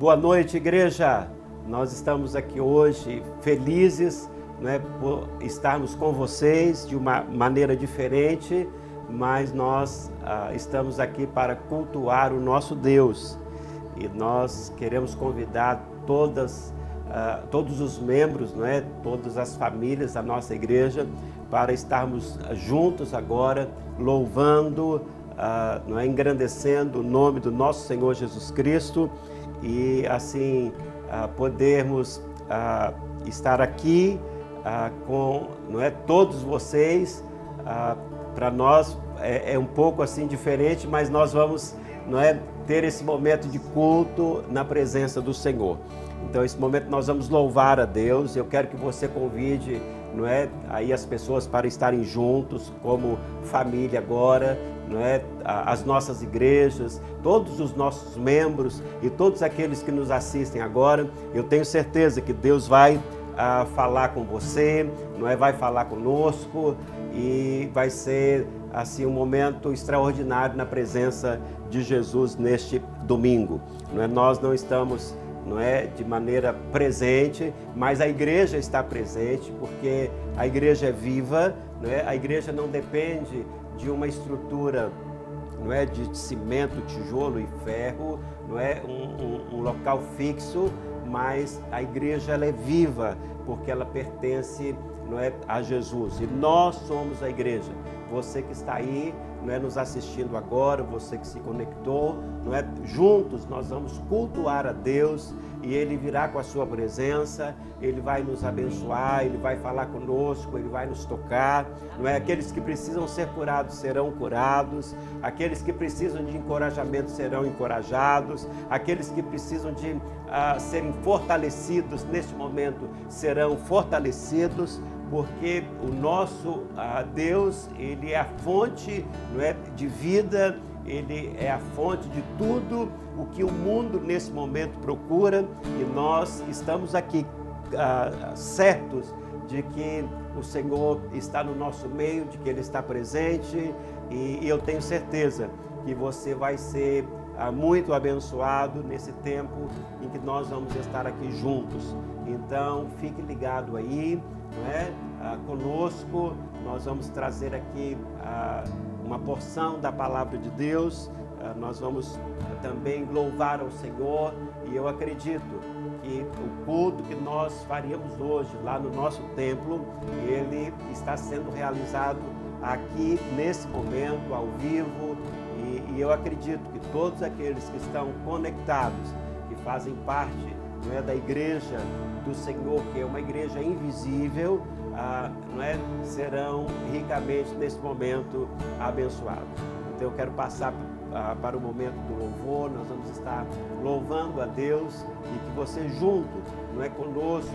Boa noite, igreja. Nós estamos aqui hoje felizes né, por estarmos com vocês de uma maneira diferente, mas nós ah, estamos aqui para cultuar o nosso Deus e nós queremos convidar todas, ah, todos os membros, né, todas as famílias da nossa igreja para estarmos juntos agora louvando, ah, não é, engrandecendo o nome do nosso Senhor Jesus Cristo e assim ah, podermos ah, estar aqui ah, com não é todos vocês para nós é, é, um pouco assim diferente mas nós vamos não é ter esse momento de culto na presença do Senhor. Então esse momento nós vamos louvar a Deus. Eu quero que você convide não é aí as pessoas para estarem juntos como família agora não é? as nossas igrejas, todos os nossos membros e todos aqueles que nos assistem agora. Eu tenho certeza que Deus vai ah, falar com você, não é? vai falar conosco e vai ser assim um momento extraordinário na presença de Jesus neste domingo. Não é? Nós não estamos não é de maneira presente, mas a igreja está presente porque a igreja é viva, não é? A igreja não depende de uma estrutura não é de cimento, tijolo e ferro, não é um, um, um local fixo, mas a igreja ela é viva porque ela pertence não é a Jesus e nós somos a igreja. Você que está aí não é nos assistindo agora, você que se conectou, não é juntos nós vamos cultuar a Deus e ele virá com a sua presença, ele vai nos abençoar, ele vai falar conosco, ele vai nos tocar, não é? Aqueles que precisam ser curados serão curados, aqueles que precisam de encorajamento serão encorajados, aqueles que precisam de uh, serem fortalecidos neste momento serão fortalecidos, porque o nosso uh, Deus, ele é a fonte, não é, de vida, ele é a fonte de tudo o que o mundo nesse momento procura e nós estamos aqui ah, certos de que o Senhor está no nosso meio, de que Ele está presente e, e eu tenho certeza que você vai ser ah, muito abençoado nesse tempo em que nós vamos estar aqui juntos. Então fique ligado aí, não é? Ah, conosco, nós vamos trazer aqui ah, uma porção da palavra de Deus ah, nós vamos também louvar ao Senhor e eu acredito que o culto que nós faríamos hoje lá no nosso templo, ele está sendo realizado aqui nesse momento, ao vivo, e, e eu acredito que todos aqueles que estão conectados, que fazem parte não é, da igreja do Senhor, que é uma igreja invisível, ah, não é, serão ricamente nesse momento abençoados. Então eu quero passar ah, para o momento do louvor, nós vamos estar louvando a Deus e que você junto, não é conosco,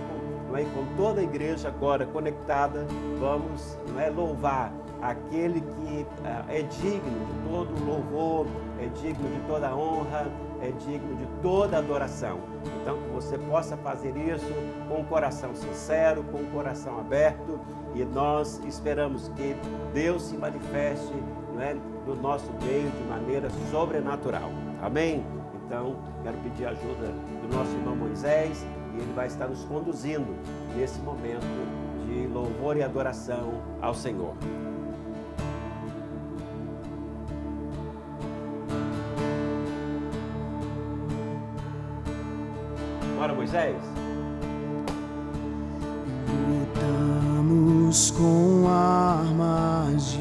não é? Com toda a igreja agora conectada, vamos não é? Louvar aquele que ah, é digno de todo louvor, é digno de toda honra, é digno de toda adoração. Então que você possa fazer isso com o coração sincero, com o coração aberto e nós esperamos que Deus se manifeste não é, no nosso meio de maneira sobrenatural. Amém? Então, quero pedir a ajuda do nosso irmão Moisés e ele vai estar nos conduzindo nesse momento de louvor e adoração ao Senhor. Moisés? Lutamos com armas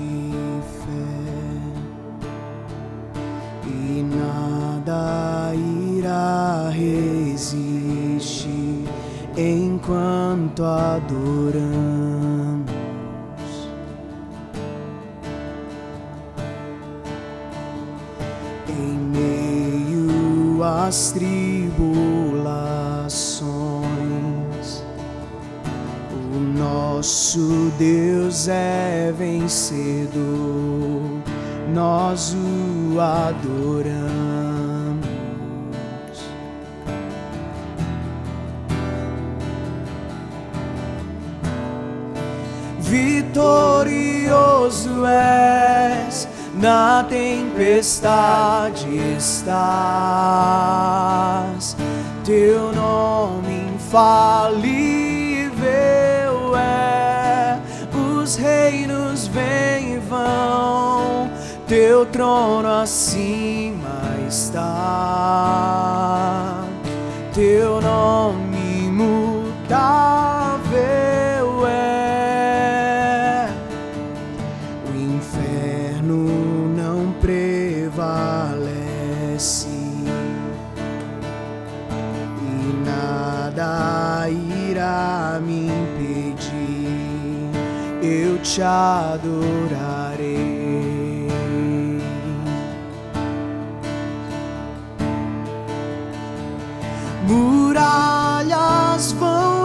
de nada irá resistir enquanto adoramos. Em meio às tribulações, Deus é vencedor nós o adoramos. Vitorioso és, na tempestade estás, Teu nome infalível reinos vêm e vão, teu trono acima está. Teu nome imutável é. O inferno não prevalece e nada irá. Eu te adorarei. Muralhas vão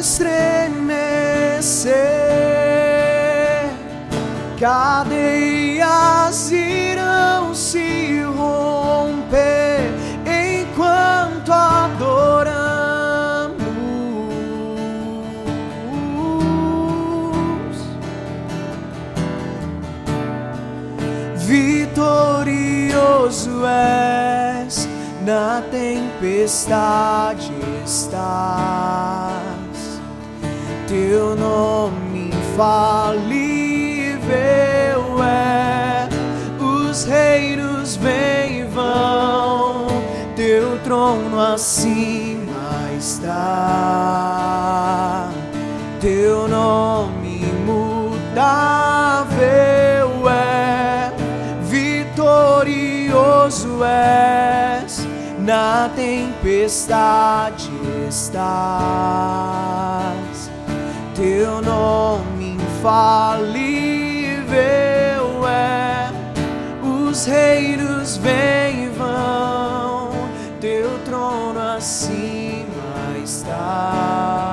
estremecer, cadeias irão se Vitorioso és, na tempestade estás. Teu nome infalível é. Os reinos vêm e vão, teu trono acima está. Teu nome na tempestade estás. Teu nome infalível é, os reinos vêm e vão, teu trono acima está.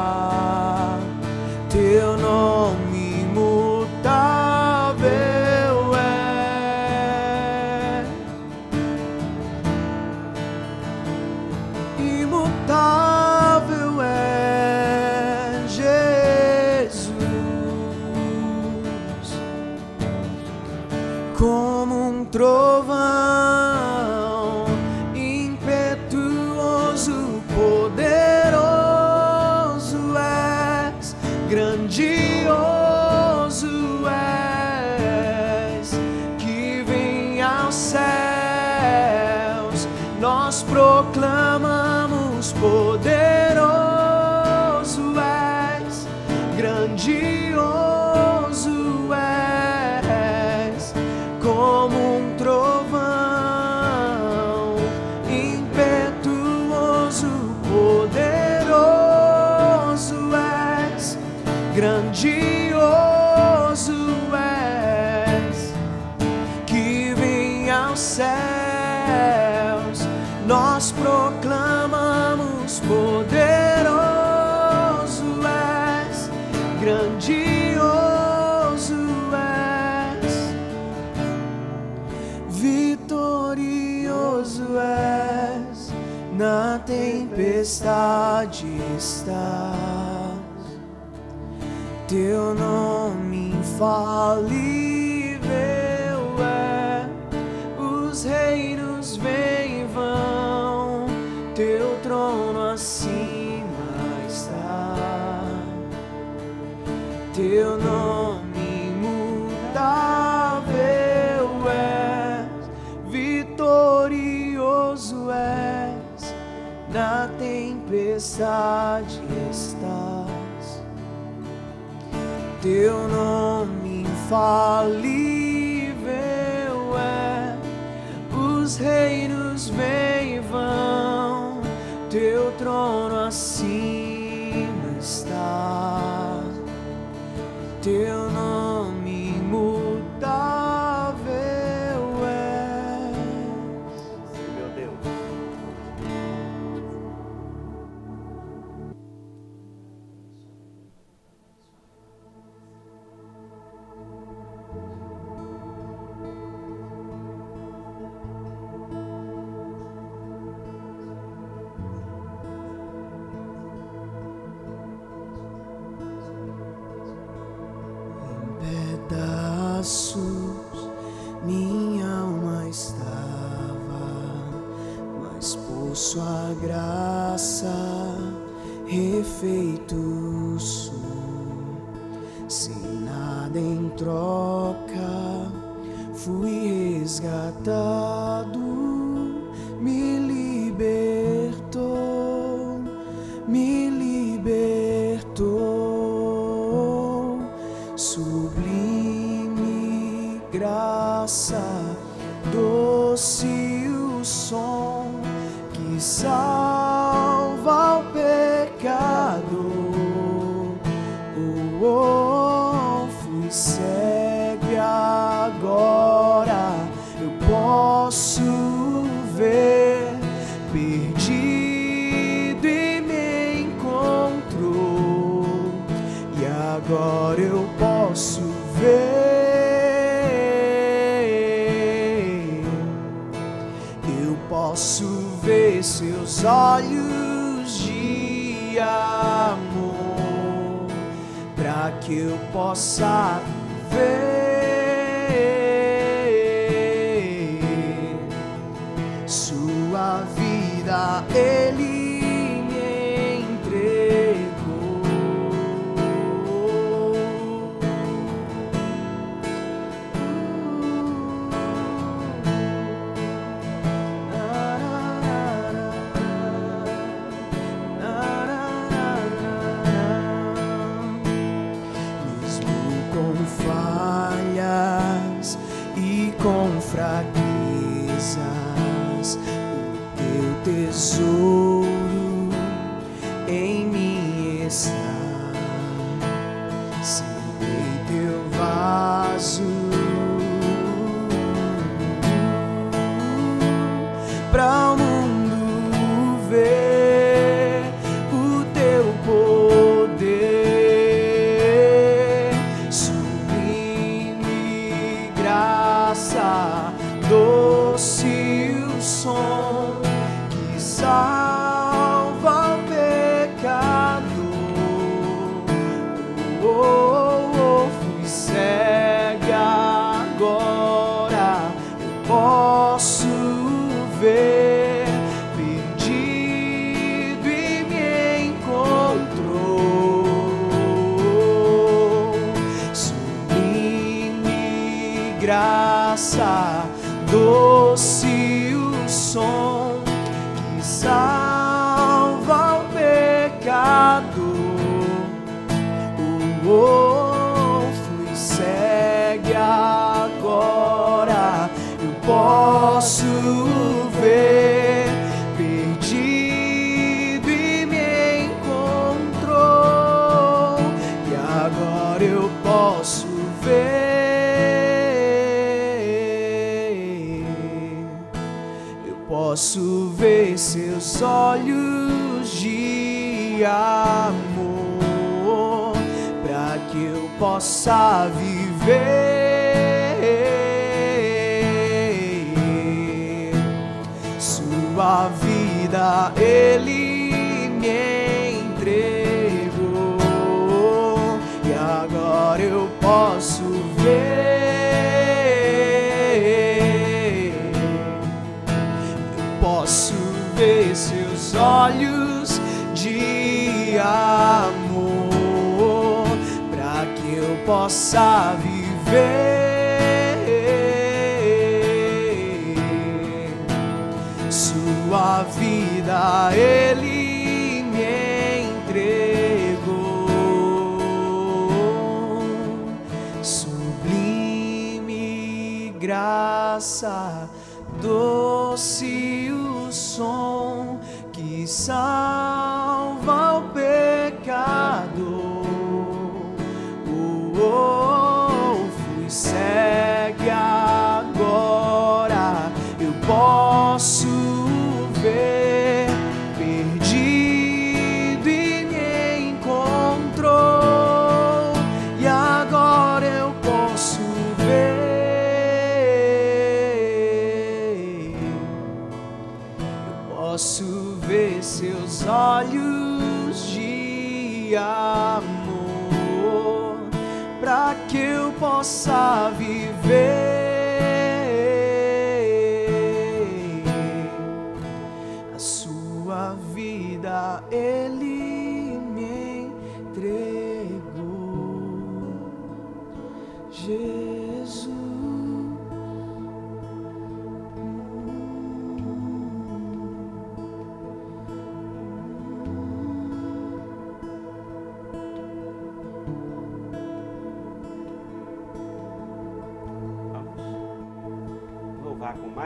Teu nome infalível é, os reinos vêm e vão, teu trono acima está. Teu nome imutável é, vitorioso és, na tempestade Teu nome infalível é, os reinos vêm e vão, teu trono agora eu posso ver. Eu posso ver seus olhos de amor, para que eu possa ver sua vida. amor para que eu possa viver. Sua vida ele possa viver sua vida. Ele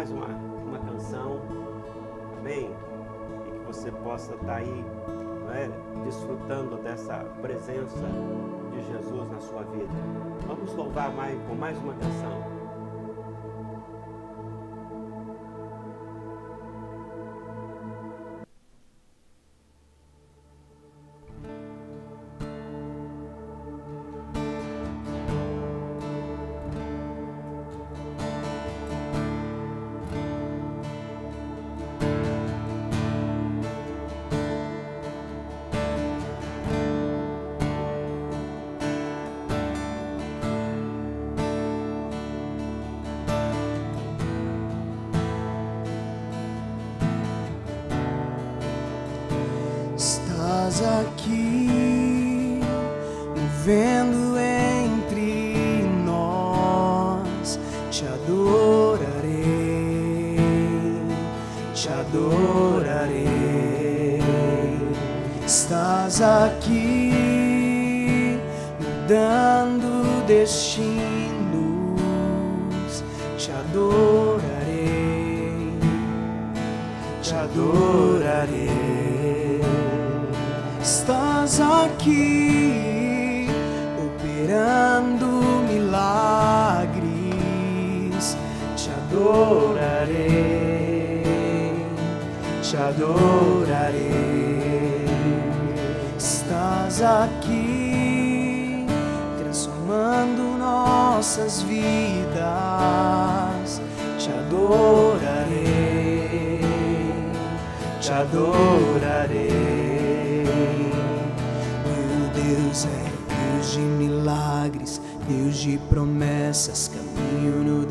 mais uma, uma canção. Amém? E que você possa estar aí não é, desfrutando dessa presença de Jesus na sua vida. Vamos louvar mais, com mais uma canção.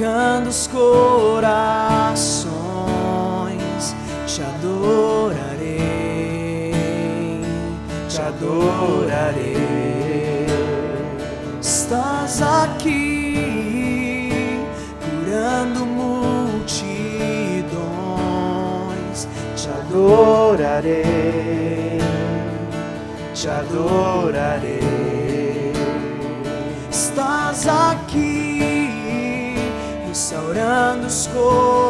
tocando os corações, te adorarei, te adorarei. Estás aqui curando multidões, te adorarei, te adorarei. Estás aqui restaurando os corações,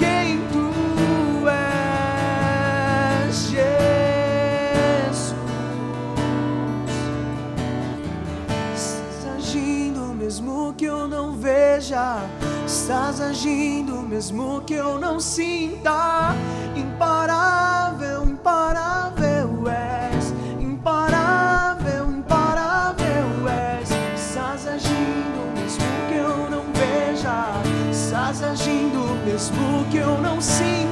que eu não veja. Estás agindo mesmo que eu não sinta. Imparável, imparável és. Imparável, imparável és. Estás agindo mesmo que eu não veja. Estás agindo mesmo que eu não sinta.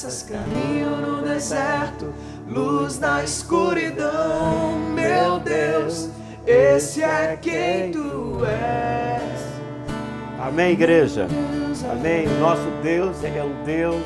Promessas, caminho no deserto, luz na escuridão. Meu Deus, esse é quem tu és. Amém, igreja. Amém. Nosso Deus, Ele é um Deus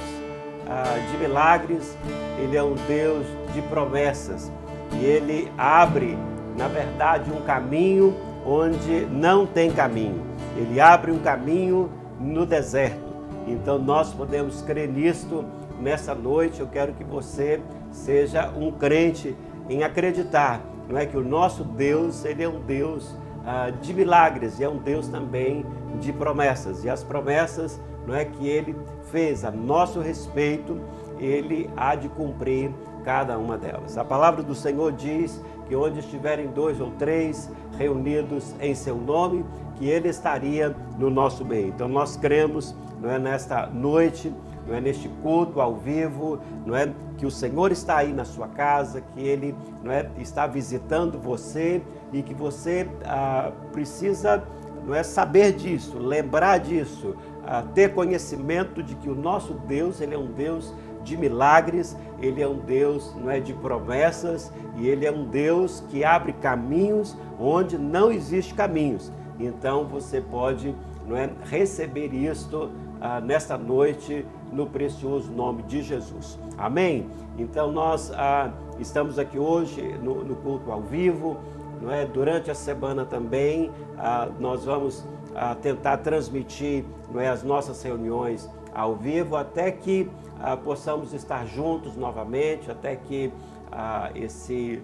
ah, de milagres, Ele é um Deus de promessas. E Ele abre, na verdade, um caminho onde não tem caminho. Ele abre um caminho no deserto. Então nós podemos crer nisto nessa noite. Eu quero que você seja um crente em acreditar, não é que o nosso Deus, ele é um Deus ah, de milagres e é um Deus também de promessas. E as promessas, não é que ele fez a nosso respeito, ele há de cumprir cada uma delas. A palavra do Senhor diz que onde estiverem dois ou três reunidos em seu nome, que ele estaria no nosso meio. Então nós cremos, não é nesta noite, não é neste culto ao vivo, não é que o Senhor está aí na sua casa, que Ele não é está visitando você e que você ah, precisa não é saber disso, lembrar disso, ah, ter conhecimento de que o nosso Deus ele é um Deus de milagres, ele é um Deus não é de promessas e ele é um Deus que abre caminhos onde não existe caminhos. Então você pode não é, receber isto ah, nesta noite no precioso nome de Jesus. Amém? Então nós ah, estamos aqui hoje no, no, culto ao vivo, não é? Durante a semana também ah, nós vamos ah, tentar transmitir não é, as nossas reuniões ao vivo até que ah, possamos estar juntos novamente, até que ah, esse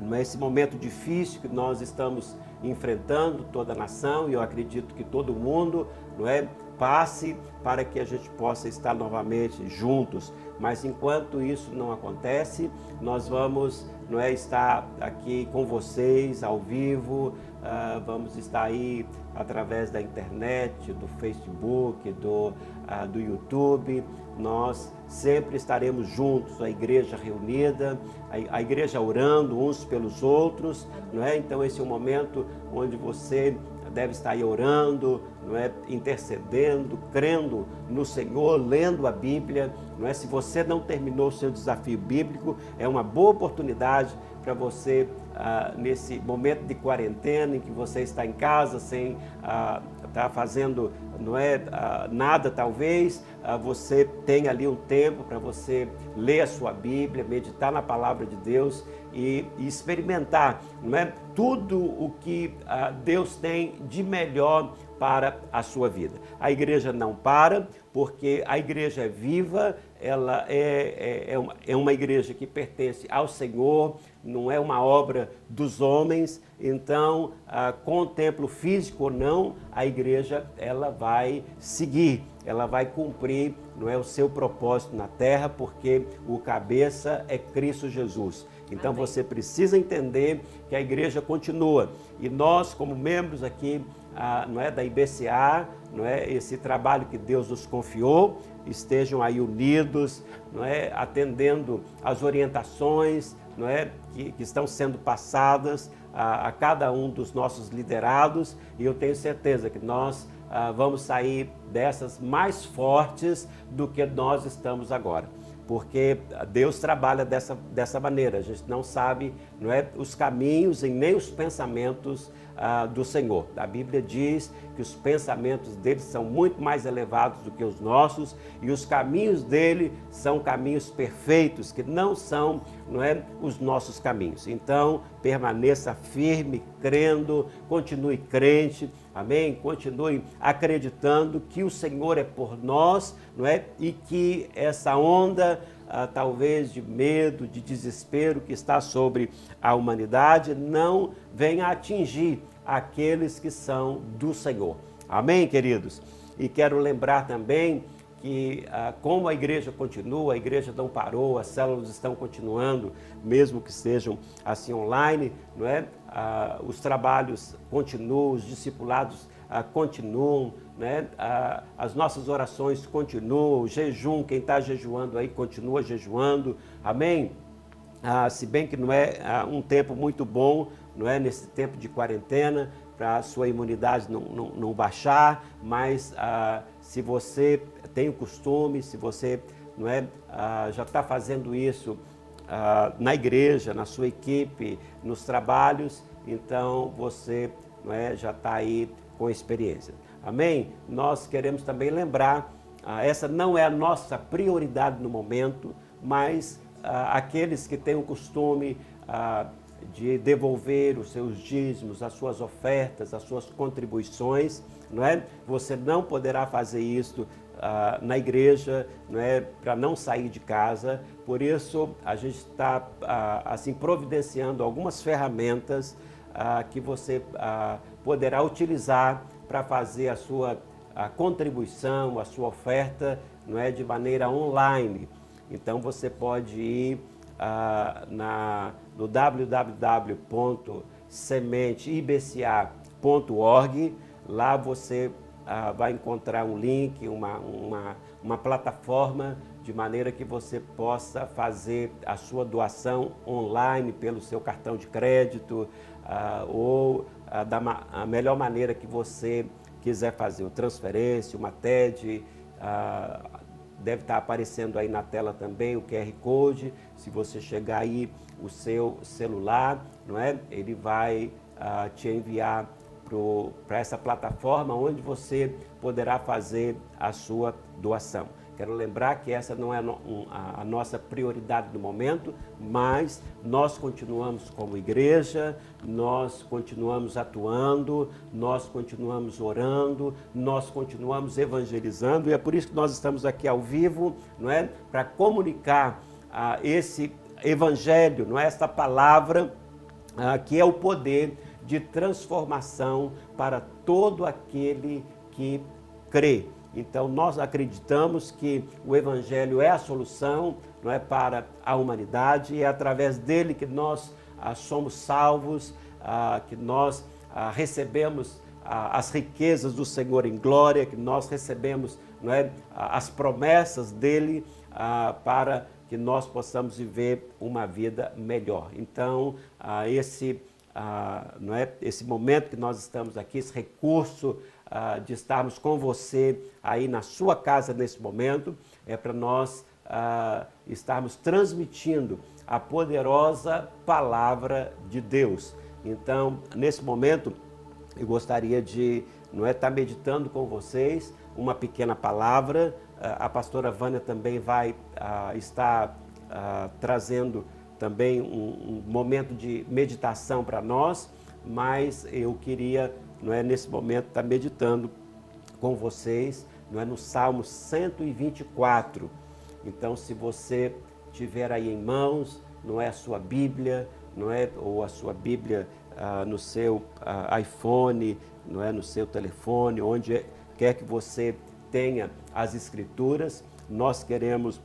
não é esse momento difícil que nós estamos enfrentando toda a nação e eu acredito que todo mundo, não é, passe para que a gente possa estar novamente juntos. Mas enquanto isso não acontece, nós vamos não é, estar aqui com vocês ao vivo, uh, vamos estar aí através da internet, do Facebook, do, uh, do YouTube. Nós sempre estaremos juntos, a igreja reunida, a, a igreja orando uns pelos outros, não é? Então esse é o momento onde você deve estar aí orando, não é? intercedendo, crendo no Senhor, lendo a Bíblia. Não é? Se você não terminou o seu desafio bíblico, é uma boa oportunidade para você, ah, nesse momento de quarentena, em que você está em casa sem ah, estar fazendo não é ah, nada talvez, ah, você tem ali um tempo para você ler a sua Bíblia, meditar na palavra de Deus e, e experimentar não é, tudo o que ah, Deus tem de melhor para a sua vida. A igreja não para, porque a igreja é viva, ela é, é, é, uma, é uma igreja que pertence ao Senhor, não é uma obra dos homens, então, ah, com o templo físico ou não, a igreja ela vai seguir, ela vai cumprir não é o seu propósito na terra, porque o cabeça é Cristo Jesus. Então Amém. você precisa entender que a igreja continua. E nós como membros aqui ah, não é da IBCA, não é esse trabalho que Deus nos confiou, estejam aí unidos, não é atendendo as orientações, não é que, que estão sendo passadas a, a, cada um dos nossos liderados. E eu tenho certeza que nós ah, vamos sair dessas mais fortes do que nós estamos agora porque Deus trabalha dessa, dessa maneira. A gente não sabe não é, os caminhos e nem os pensamentos ah, do Senhor. A Bíblia diz que os pensamentos dele são muito mais elevados do que os nossos e os caminhos dele são caminhos perfeitos, que não são não é, os nossos caminhos. Então, permaneça firme, crendo, continue crente, amém? Continue acreditando que o Senhor é por nós, não é? E que essa onda ah, talvez de medo, de desespero que está sobre a humanidade, não venha atingir aqueles que são do Senhor. Amém, queridos? E quero lembrar também que, ah, como a igreja continua, a igreja não parou, as células estão continuando, mesmo que sejam assim online, não é? Ah, os trabalhos continuam, os discipulados ah, continuam, né? Ah, as nossas orações continuam, o jejum, quem está jejuando aí continua jejuando, amém? Ah, se bem que não é ah, um tempo muito bom, não é nesse tempo de quarentena, para a sua imunidade não, não, não baixar, mas ah, se você tem o costume, se você não é, já está fazendo isso ah, na igreja, na sua equipe, nos trabalhos, então você é, já está aí com experiência. Amém? Nós queremos também lembrar, ah, essa não é a nossa prioridade no momento, mas ah, aqueles que têm o costume ah, de devolver os seus dízimos, as suas ofertas, as suas contribuições, não é? Você não poderá fazer isso ah, na igreja, não é? Para não sair de casa. Por isso a gente está assim providenciando algumas ferramentas que você poderá utilizar para fazer a sua a contribuição, a sua oferta, não é de maneira online. Então você pode ir na, no www.sementeibca.org. Lá você vai encontrar um link, uma, uma, uma plataforma de maneira que você possa fazer a sua doação online pelo seu cartão de crédito ah, ou ah, da a melhor maneira que você quiser fazer, o transferência, uma TED, ah, deve estar aparecendo aí na tela também o QR Code. Se você chegar aí o seu celular, não é? Ele vai te enviar para essa plataforma onde você poderá fazer a sua doação. Quero lembrar que essa não é a nossa prioridade no momento, mas nós continuamos como igreja, nós continuamos atuando, nós continuamos orando, nós continuamos evangelizando e é por isso que nós estamos aqui ao vivo, não é, para comunicar ah, esse evangelho, não é esta palavra ah, que é o poder de transformação para todo aquele que crê. Então, nós acreditamos que o Evangelho é a solução não é, para a humanidade e é através dele que nós ah, somos salvos, ah, que nós ah, recebemos ah, as riquezas do Senhor em glória, que nós recebemos não é, as promessas dele ah, para que nós possamos viver uma vida melhor. Então, ah, esse, não é, esse momento que nós estamos aqui, esse recurso uh, de estarmos com você aí na sua casa nesse momento, é para nós uh, estarmos transmitindo a poderosa palavra de Deus. Então, nesse momento, eu gostaria de não é estar meditando com vocês uma pequena palavra. Uh, a pastora Vânia também vai estar trazendo também um, um momento de meditação para nós, mas eu queria não é nesse momento estar tá meditando com vocês, não é no Salmo 124. Então, se você tiver aí em mãos, não é a sua Bíblia, não é ou a sua Bíblia ah, no seu ah, iPhone, não é no seu telefone, onde quer que você tenha as escrituras, nós queremos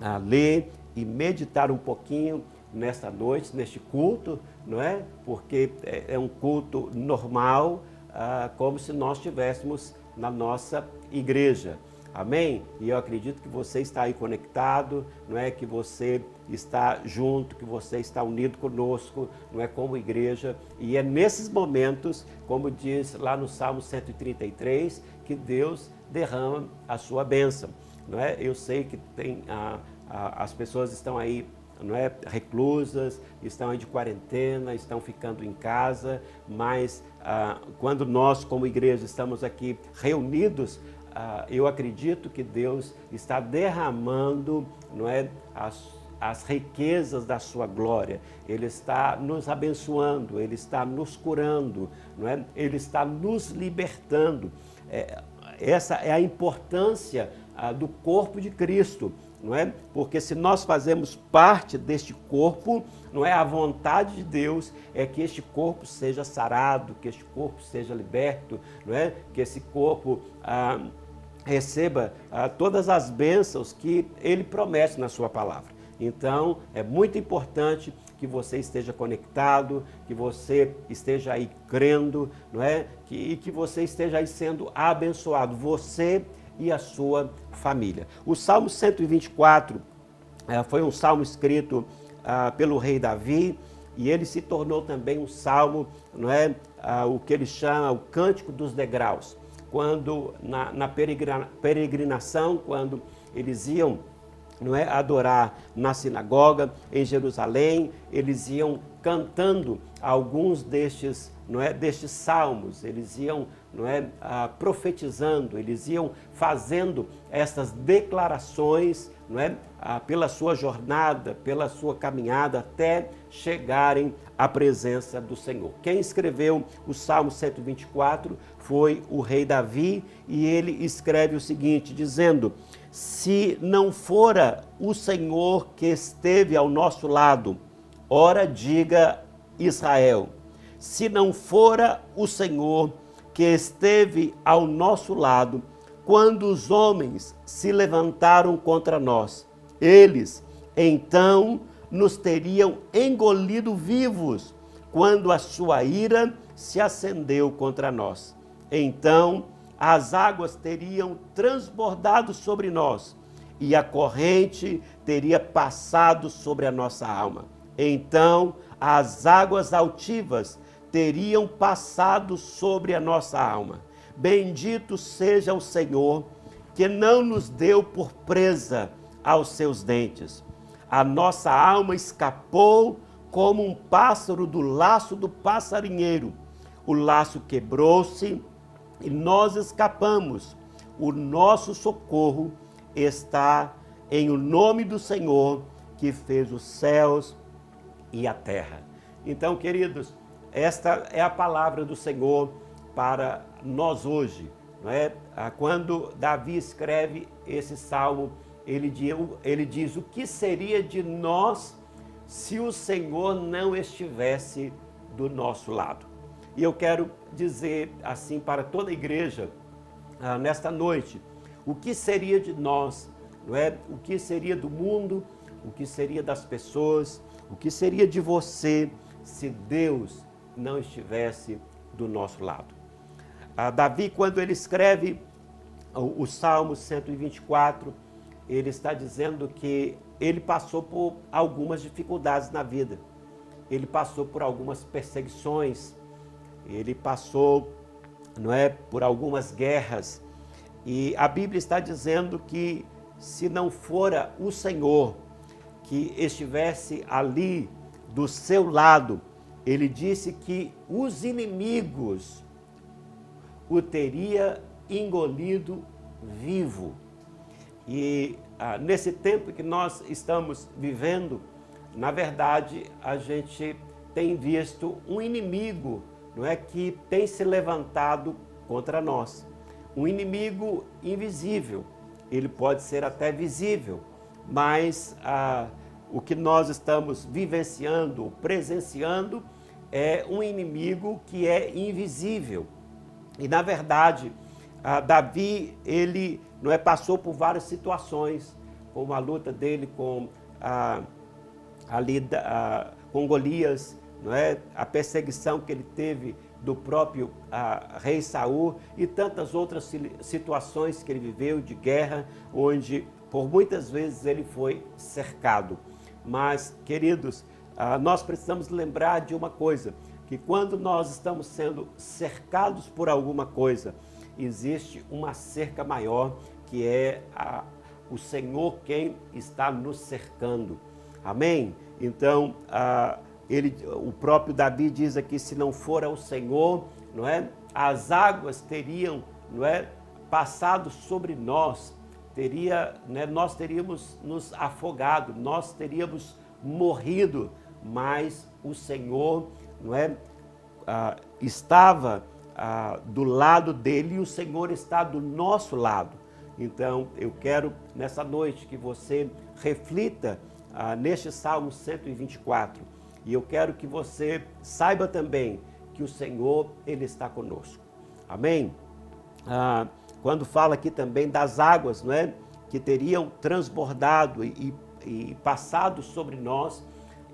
ah, ler e meditar um pouquinho nesta noite, neste culto, não é? Porque é, é um culto normal, ah, como se nós estivéssemos na nossa igreja. Amém? E eu acredito que você está aí conectado, não é que você está junto, que você está unido conosco, não é como igreja. E é nesses momentos, como diz lá no Salmo 133, que Deus derrama a sua bênção. Não é? Eu sei que tem ah, ah, as pessoas estão aí não é, reclusas, estão aí de quarentena, estão ficando em casa, mas ah, quando nós, como igreja, estamos aqui reunidos, ah, eu acredito que Deus está derramando não é, as, as riquezas da sua glória. Ele está nos abençoando, Ele está nos curando, não é? Ele está nos libertando. É, essa é a importância ah, do corpo de Cristo não é? Porque se nós fazemos parte deste corpo, não é a vontade de Deus é que este corpo seja sarado, que este corpo seja liberto, não é? Que esse corpo ah, receba ah, todas as bênçãos que ele promete na sua palavra. Então, é muito importante que você esteja conectado, que você esteja aí crendo, não é? Que, e que você esteja aí sendo abençoado, você e a sua família. O Salmo 124 é, foi um salmo escrito ah, pelo rei Davi e ele se tornou também um salmo, não é? Ah, o que ele chama o cântico dos degraus. Quando na, na peregrinação, quando eles iam não é, adorar na sinagoga em Jerusalém, eles iam cantando alguns destes, não é, destes salmos, eles iam, não é, ah, profetizando, eles iam fazendo essas declarações, não é, ah, pela sua jornada, pela sua caminhada até chegarem à presença do Senhor. Quem escreveu o Salmo 124 foi o rei Davi e ele escreve o seguinte, dizendo: se não fora o Senhor que esteve ao nosso lado, ora diga Israel, se não fora o Senhor que esteve ao nosso lado, quando os homens se levantaram contra nós, eles então nos teriam engolido vivos, quando a sua ira se acendeu contra nós. Então as águas teriam transbordado sobre nós e a corrente teria passado sobre a nossa alma. Então as águas altivas teriam passado sobre a nossa alma. Bendito seja o Senhor, que não nos deu por presa aos seus dentes. A nossa alma escapou como um pássaro do laço do passarinheiro. O laço quebrou-se e nós escapamos. O nosso socorro está em o nome do Senhor que fez os céus e a terra. Então, queridos, esta é a palavra do Senhor para nós hoje. Não é? Ah, quando Davi escreve esse salmo, ele diz, ele diz: O que seria de nós se o Senhor não estivesse do nosso lado? E eu quero dizer assim para toda a igreja ah, nesta noite: o que seria de nós, não é? O que seria do mundo? O que seria das pessoas? O que seria de você se Deus não estivesse do nosso lado? Ah, Davi, quando ele escreve o, o Salmo 124, ele está dizendo que ele passou por algumas dificuldades na vida. Ele passou por algumas perseguições, ele passou, não é, por algumas guerras. E a Bíblia está dizendo que se não fora o Senhor que estivesse ali do seu lado, ele disse que os inimigos o teria engolido vivo. E ah, nesse tempo que nós estamos vivendo, na verdade, a gente tem visto um inimigo não é que tem se levantado contra nós. Um inimigo invisível, ele pode ser até visível, mas ah, o que nós estamos vivenciando, presenciando, é um inimigo que é invisível. E na verdade, Davi, ele não é, passou por várias situações, como a luta dele com, ah, ali, ah, com Golias, não é? a perseguição que ele teve do próprio a, rei Saul e tantas outras situações que ele viveu de guerra, onde por muitas vezes ele foi cercado. Mas, queridos, a, nós precisamos lembrar de uma coisa, que quando nós estamos sendo cercados por alguma coisa, existe uma cerca maior que é a, o Senhor quem está nos cercando. Amém? Então, a, ele, o próprio Davi diz aqui, se não fora o Senhor, não é? As águas teriam, não é, passado sobre nós, teria, né, nós teríamos nos afogado, nós teríamos morrido, mas o Senhor, não é, ah, estava ah, do lado dele e o Senhor está do nosso lado. Então, eu quero nessa noite que você reflita ah, neste Salmo 124 e eu quero que você saiba também que o Senhor, Ele está conosco. Amém? Ah, quando fala aqui também das águas, não é? Que teriam transbordado e, e passado sobre nós,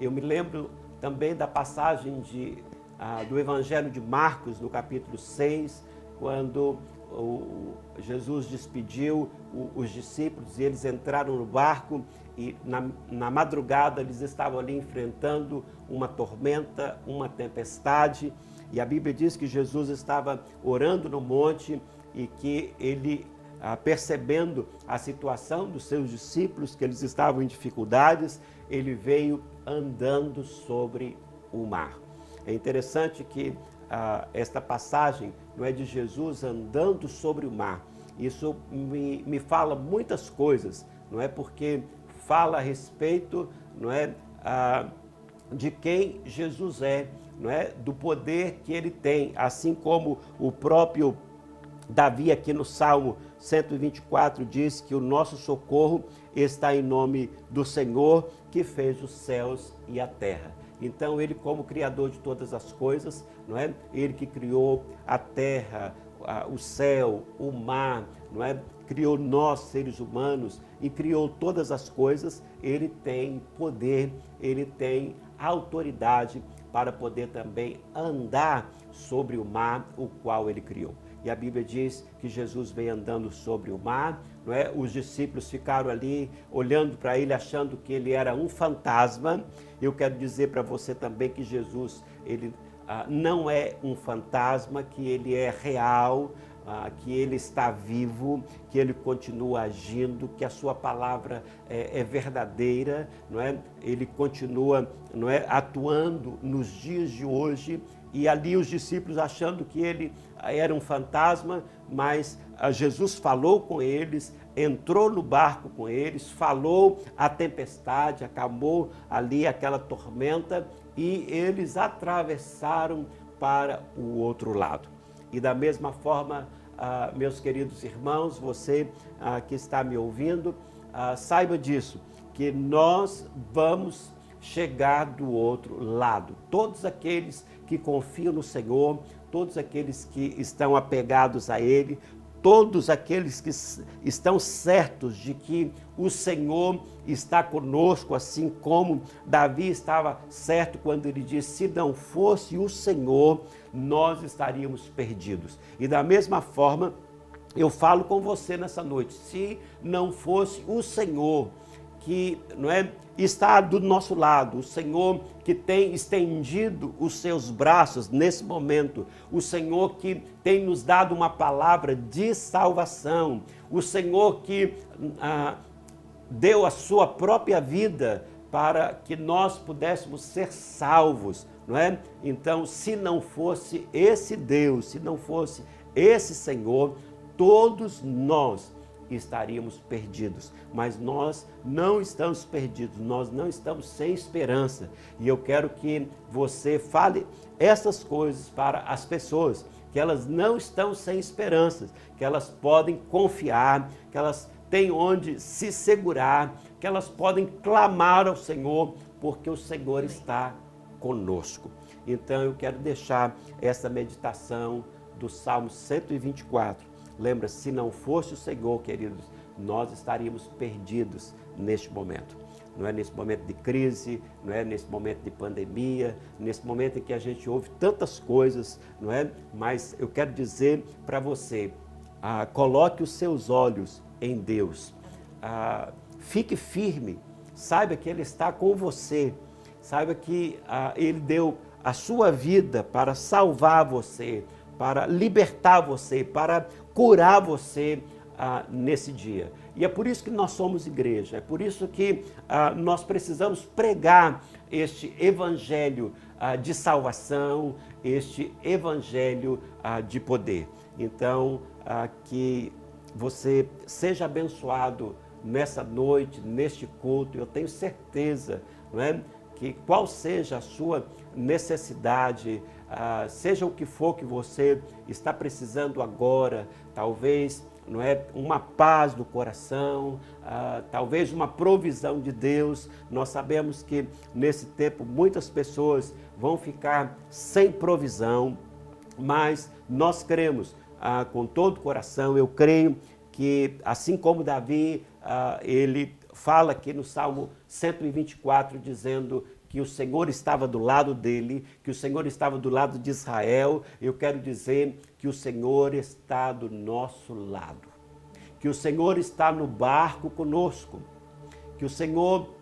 Eu me lembro também da passagem de, ah, do Evangelho de Marcos, no capítulo 6, quando o, Jesus despediu os discípulos e eles entraram no barco e na, na madrugada eles estavam ali enfrentando uma tormenta, uma tempestade. E a Bíblia diz que Jesus estava orando no monte e que ele, ah, percebendo a situação dos seus discípulos, que eles estavam em dificuldades, ele veio andando sobre o mar. É interessante que ah, esta passagem não é de Jesus andando sobre o mar. Isso me, me fala muitas coisas, não é? Porque fala a respeito, não é? Ah, de quem Jesus é, não é? Do poder que ele tem, assim como o próprio Davi aqui no Salmo 124 diz que o nosso socorro está em nome do Senhor que fez os céus e a terra. Então, ele, como Criador de todas as coisas, não é? Ele que criou a terra, o céu, o mar, não é? Criou nós, seres humanos, e criou todas as coisas, ele tem poder, ele tem autoridade para poder também andar sobre o mar, o qual ele criou. E a Bíblia diz que Jesus vem andando sobre o mar, não é? Os discípulos ficaram ali olhando para ele, achando que ele era um fantasma. Eu quero dizer para você também que Jesus, ele ah, não é um fantasma, que ele é real, ah, que ele está vivo, que ele continua agindo, que a sua palavra é, é, verdadeira, não é? Ele continua, não é, atuando nos dias de hoje e ali os discípulos achando que ele era um fantasma, mas ah, Jesus falou com eles, entrou no barco com eles, falou a tempestade, acabou ali aquela tormenta e eles atravessaram para o outro lado. E da mesma forma, ah, meus queridos irmãos, você ah, que está me ouvindo, saiba disso, que nós vamos chegar do outro lado. Todos aqueles que confiam no Senhor, todos aqueles que estão apegados a Ele, todos aqueles que estão certos de que o Senhor está conosco, assim como Davi estava certo quando ele disse: se não fosse o Senhor, nós estaríamos perdidos. E da mesma forma, eu falo com você nessa noite: se não fosse o Senhor, que não é, está do nosso lado, o Senhor que tem estendido os seus braços nesse momento, o Senhor que tem nos dado uma palavra de salvação, o Senhor que ah, deu a sua própria vida para que nós pudéssemos ser salvos, não é? Então, se não fosse esse Deus, se não fosse esse Senhor, todos nós estaríamos perdidos. Mas nós não estamos perdidos, nós não estamos sem esperança. E eu quero que você fale essas coisas para as pessoas, que elas não estão sem esperanças, que elas podem confiar, que elas têm onde se segurar, que elas podem clamar ao Senhor, porque o Senhor está conosco. Então eu quero deixar essa meditação do Salmo 124 Lembra, se não fosse o Senhor, queridos, nós estaríamos perdidos neste momento. Não é nesse momento de crise, não é nesse momento de pandemia, nesse momento em que a gente ouve tantas coisas, não é? Mas eu quero dizer para você, ah, coloque os seus olhos em Deus, ah, fique firme, saiba que Ele está com você, saiba que ah, Ele deu a sua vida para salvar você, para libertar você, para curar você ah, nesse dia. E é por isso que nós somos igreja, é por isso que ah, nós precisamos pregar este evangelho ah, de salvação, este evangelho ah, de poder. Então, ah, que você seja abençoado nessa noite, neste culto, eu tenho certeza, não é? Que qual seja a sua necessidade, ah, seja o que for que você está precisando agora, talvez não é uma paz do coração, ah, talvez uma provisão de Deus. Nós sabemos que nesse tempo muitas pessoas vão ficar sem provisão, mas nós cremos ah, com todo o coração. Eu creio que assim como Davi, ah, ele fala aqui no Salmo 124 dizendo que o Senhor estava do lado dele, que o Senhor estava do lado de Israel, eu quero dizer que o Senhor está do nosso lado. Que o Senhor está no barco conosco. Que o Senhor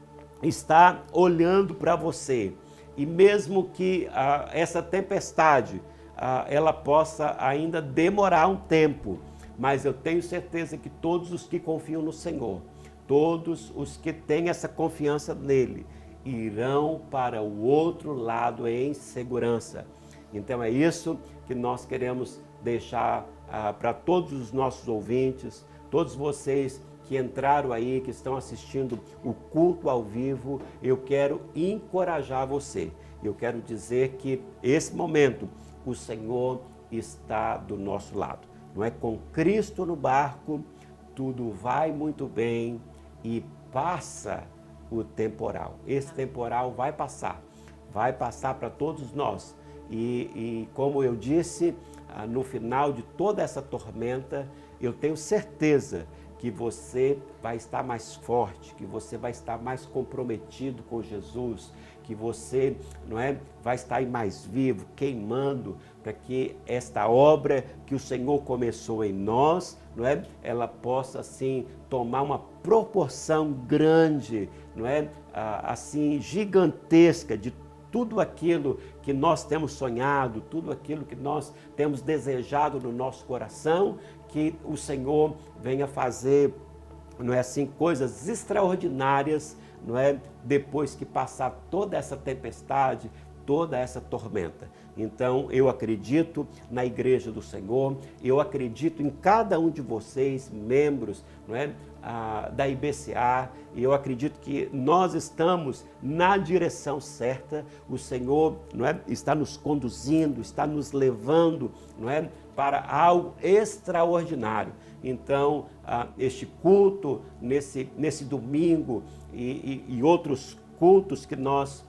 está olhando para você. E mesmo que ah, essa tempestade ah, ela possa ainda demorar um tempo, mas eu tenho certeza que todos os que confiam no Senhor, todos os que têm essa confiança nele, irão para o outro lado em segurança. Então é isso que nós queremos deixar ah, para todos os nossos ouvintes, todos vocês que entraram aí, que estão assistindo o culto ao vivo, eu quero encorajar você. Eu quero dizer que esse momento o Senhor está do nosso lado. Não é com Cristo no barco, tudo vai muito bem e passa o temporal. Esse temporal vai passar, vai passar para todos nós. E, e como eu disse, ah, no final de toda essa tormenta, eu tenho certeza que você vai estar mais forte, que você vai estar mais comprometido com Jesus, que você, não é, vai estar mais vivo, queimando para que esta obra que o Senhor começou em nós, não é, ela possa assim tomar uma proporção grande, não é, assim gigantesca de tudo aquilo que nós temos sonhado, tudo aquilo que nós temos desejado no nosso coração, que o Senhor venha fazer, não é assim, coisas extraordinárias não é? Depois que passar toda essa tempestade, toda essa tormenta. Então, eu acredito na igreja do Senhor, eu acredito em cada um de vocês, membros, não é? Da IBCA, e eu acredito que nós estamos na direção certa. O Senhor, não é, está nos conduzindo, está nos levando, não é, para algo extraordinário. Então, este culto nesse, nesse domingo e, e, e, outros cultos que nós,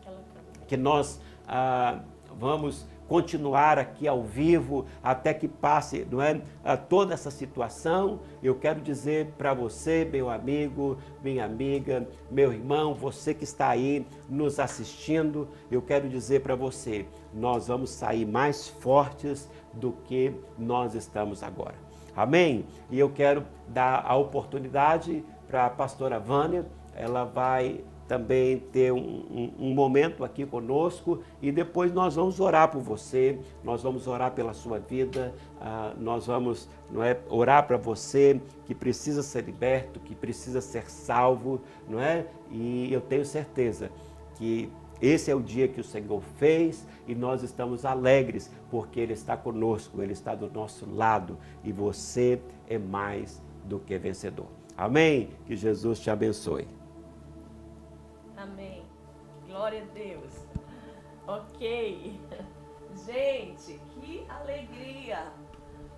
que nós ah, vamos continuar aqui ao vivo até que passe não é, toda essa situação. Eu quero dizer para você, meu amigo, minha amiga, meu irmão, você que está aí nos assistindo, eu quero dizer para você, nós vamos sair mais fortes do que nós estamos agora. Amém? E eu quero dar a oportunidade para a pastora Vânia, ela vai também ter um, um, um, momento aqui conosco e depois nós vamos orar por você, nós vamos orar pela sua vida, uh, nós vamos não é, orar para você que precisa ser liberto, que precisa ser salvo, não é? E eu tenho certeza que esse é o dia que o Senhor fez e nós estamos alegres porque Ele está conosco, Ele está do nosso lado e você é mais do que vencedor. Amém? Que Jesus te abençoe. Amém. Glória a Deus. Ok. Gente, que alegria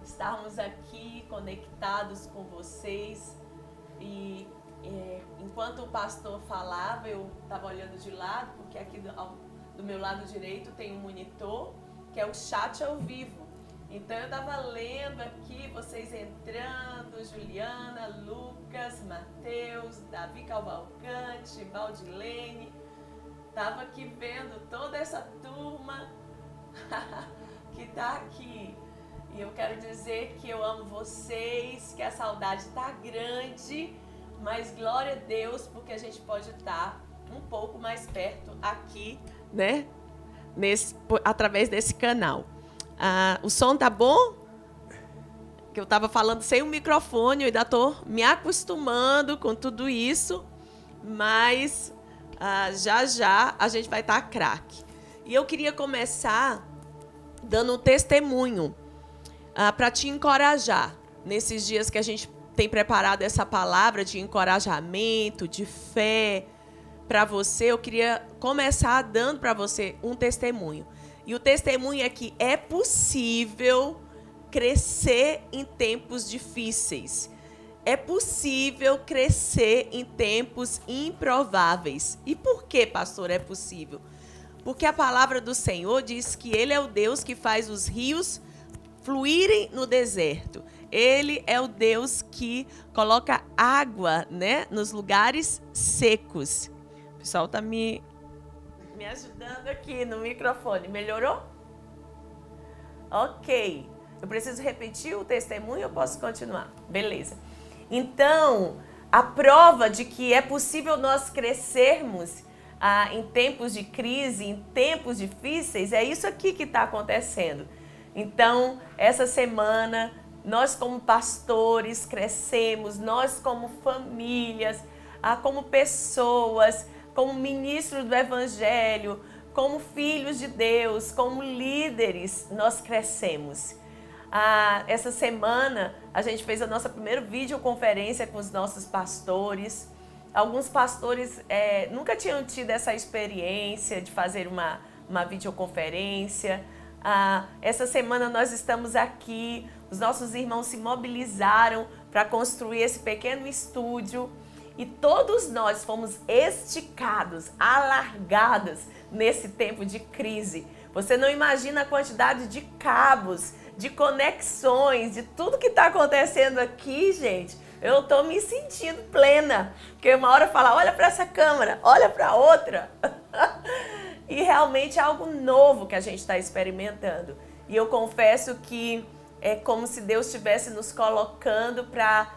estarmos aqui conectados com vocês e é, enquanto o pastor falava, eu estava olhando de lado, porque aqui do, ao, do, meu lado direito tem um monitor, que é o chat ao vivo. Então eu estava lendo aqui, vocês entrando, Juliana, Lucas, Matheus, Davi Cavalcante, Valdilene. Estava aqui vendo toda essa turma que está aqui. E eu quero dizer que eu amo vocês, que a saudade está grande mas glória a Deus, porque a gente pode estar um pouco mais perto aqui, né? Nesse, através desse canal. Ah, o som tá bom? Que eu estava falando sem o microfone, eu ainda estou me acostumando com tudo isso, mas ah, já já a gente vai estar tá craque. E eu queria começar dando um testemunho ah, para te encorajar nesses dias que a gente tem preparado essa palavra de encorajamento, de fé para você, eu queria começar dando para você um testemunho. E o testemunho é que é possível crescer em tempos difíceis. É possível crescer em tempos improváveis. E por que, pastor, é possível? Porque a palavra do Senhor diz que Ele é o Deus que faz os rios fluírem no deserto. Ele é o Deus que coloca água, né, nos lugares secos. O pessoal tá me me ajudando aqui no microfone. Melhorou? Ok. Eu preciso repetir o testemunho ou posso continuar? Beleza. Então, a prova de que é possível nós crescermos ah, em tempos de crise, em tempos difíceis, é isso aqui que está acontecendo. Então, essa semana, nós como pastores crescemos, nós como famílias, ah, como pessoas, como ministros do Evangelho, como filhos de Deus, como líderes, nós crescemos. Ah, essa semana a gente fez a nossa primeira videoconferência com os nossos pastores. Alguns pastores é, nunca tinham tido essa experiência de fazer uma, uma videoconferência. Ah, essa semana nós estamos aqui, os nossos irmãos se mobilizaram para construir esse pequeno estúdio e todos nós fomos esticados, alargados nesse tempo de crise. Você não imagina a quantidade de cabos, de conexões, de tudo que está acontecendo aqui, gente. Eu estou me sentindo plena. Porque uma hora fala, olha para essa câmera, olha para outra. e realmente é algo novo que a gente está experimentando. E eu confesso que é como se Deus estivesse nos colocando para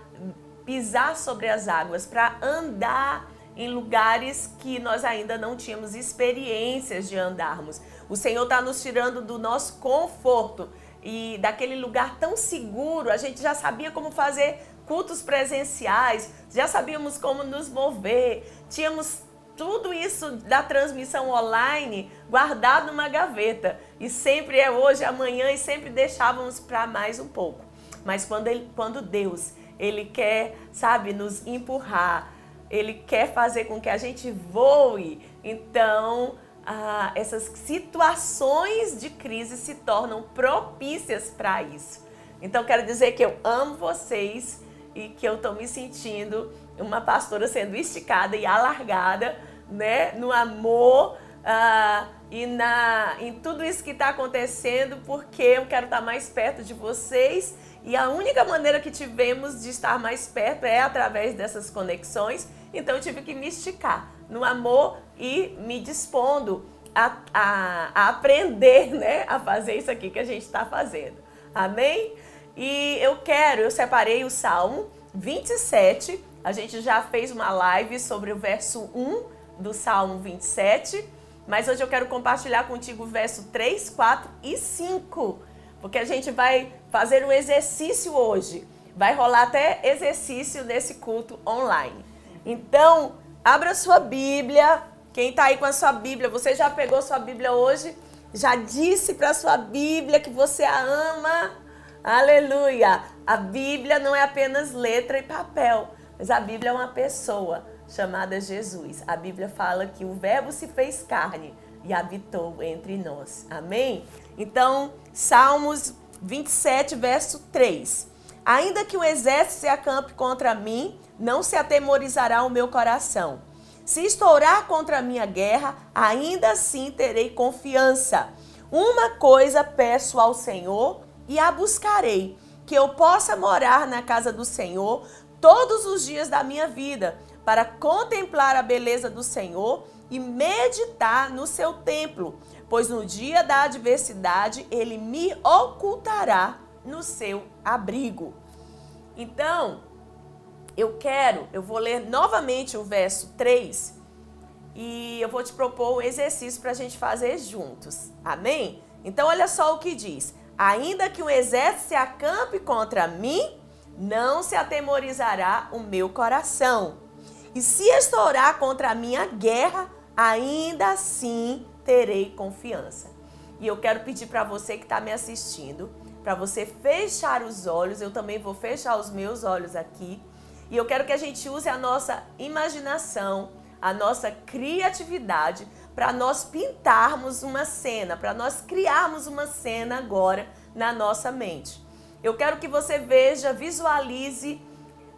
pisar sobre as águas, para andar em lugares que nós ainda não tínhamos experiências de andarmos. O Senhor está nos tirando do nosso conforto e daquele lugar tão seguro. A gente já sabia como fazer cultos presenciais, já sabíamos como nos mover, tínhamos tudo isso da transmissão online guardado numa gaveta. E sempre é hoje, amanhã e sempre deixávamos para mais um pouco. Mas quando, ele, quando Deus, Ele quer, sabe, nos empurrar, Ele quer fazer com que a gente voe, então ah, essas situações de crise se tornam propícias para isso. Então quero dizer que eu amo vocês e que eu estou me sentindo uma pastora sendo esticada e alargada, né, no amor ah, e na em tudo isso que está acontecendo, porque eu quero estar mais perto de vocês e a única maneira que tivemos de estar mais perto é através dessas conexões. Então eu tive que me esticar no amor e me dispondo a, a, a aprender né, a fazer isso aqui que a gente está fazendo. Amém? E eu quero, eu separei o Salmo 27. A gente já fez uma live sobre o verso 1 do Salmo 27. Mas hoje eu quero compartilhar contigo o verso 3, 4 e 5. Porque a gente vai fazer um exercício hoje. Vai rolar até exercício nesse culto online. Então, abra sua Bíblia. Quem está aí com a sua Bíblia, você já pegou sua Bíblia hoje? Já disse para sua Bíblia que você a ama? Aleluia! A Bíblia não é apenas letra e papel, mas a Bíblia é uma pessoa chamada Jesus. A Bíblia fala que o Verbo se fez carne e habitou entre nós. Amém? Então, Salmos 27, verso 3. Ainda que o exército se acampe contra mim, não se atemorizará o meu coração. Se estourar contra a minha guerra, ainda assim terei confiança. Uma coisa peço ao Senhor e a buscarei: que eu possa morar na casa do Senhor todos os dias da minha vida, para contemplar a beleza do Senhor e meditar no seu templo, pois no dia da adversidade ele me ocultará no seu abrigo. Então, eu quero, eu vou ler novamente o verso 3 e eu vou te propor um exercício para a gente fazer juntos. Amém? Então, olha só o que diz: Ainda que o exército se acampe contra mim, não se atemorizará o meu coração. E se estourar contra a minha guerra, ainda assim terei confiança. E eu quero pedir para você que está me assistindo, para você fechar os olhos, eu também vou fechar os meus olhos aqui e eu quero que a gente use a nossa imaginação, a nossa criatividade para nós pintarmos uma cena, para nós criarmos uma cena agora na nossa mente. Eu quero que você veja, visualize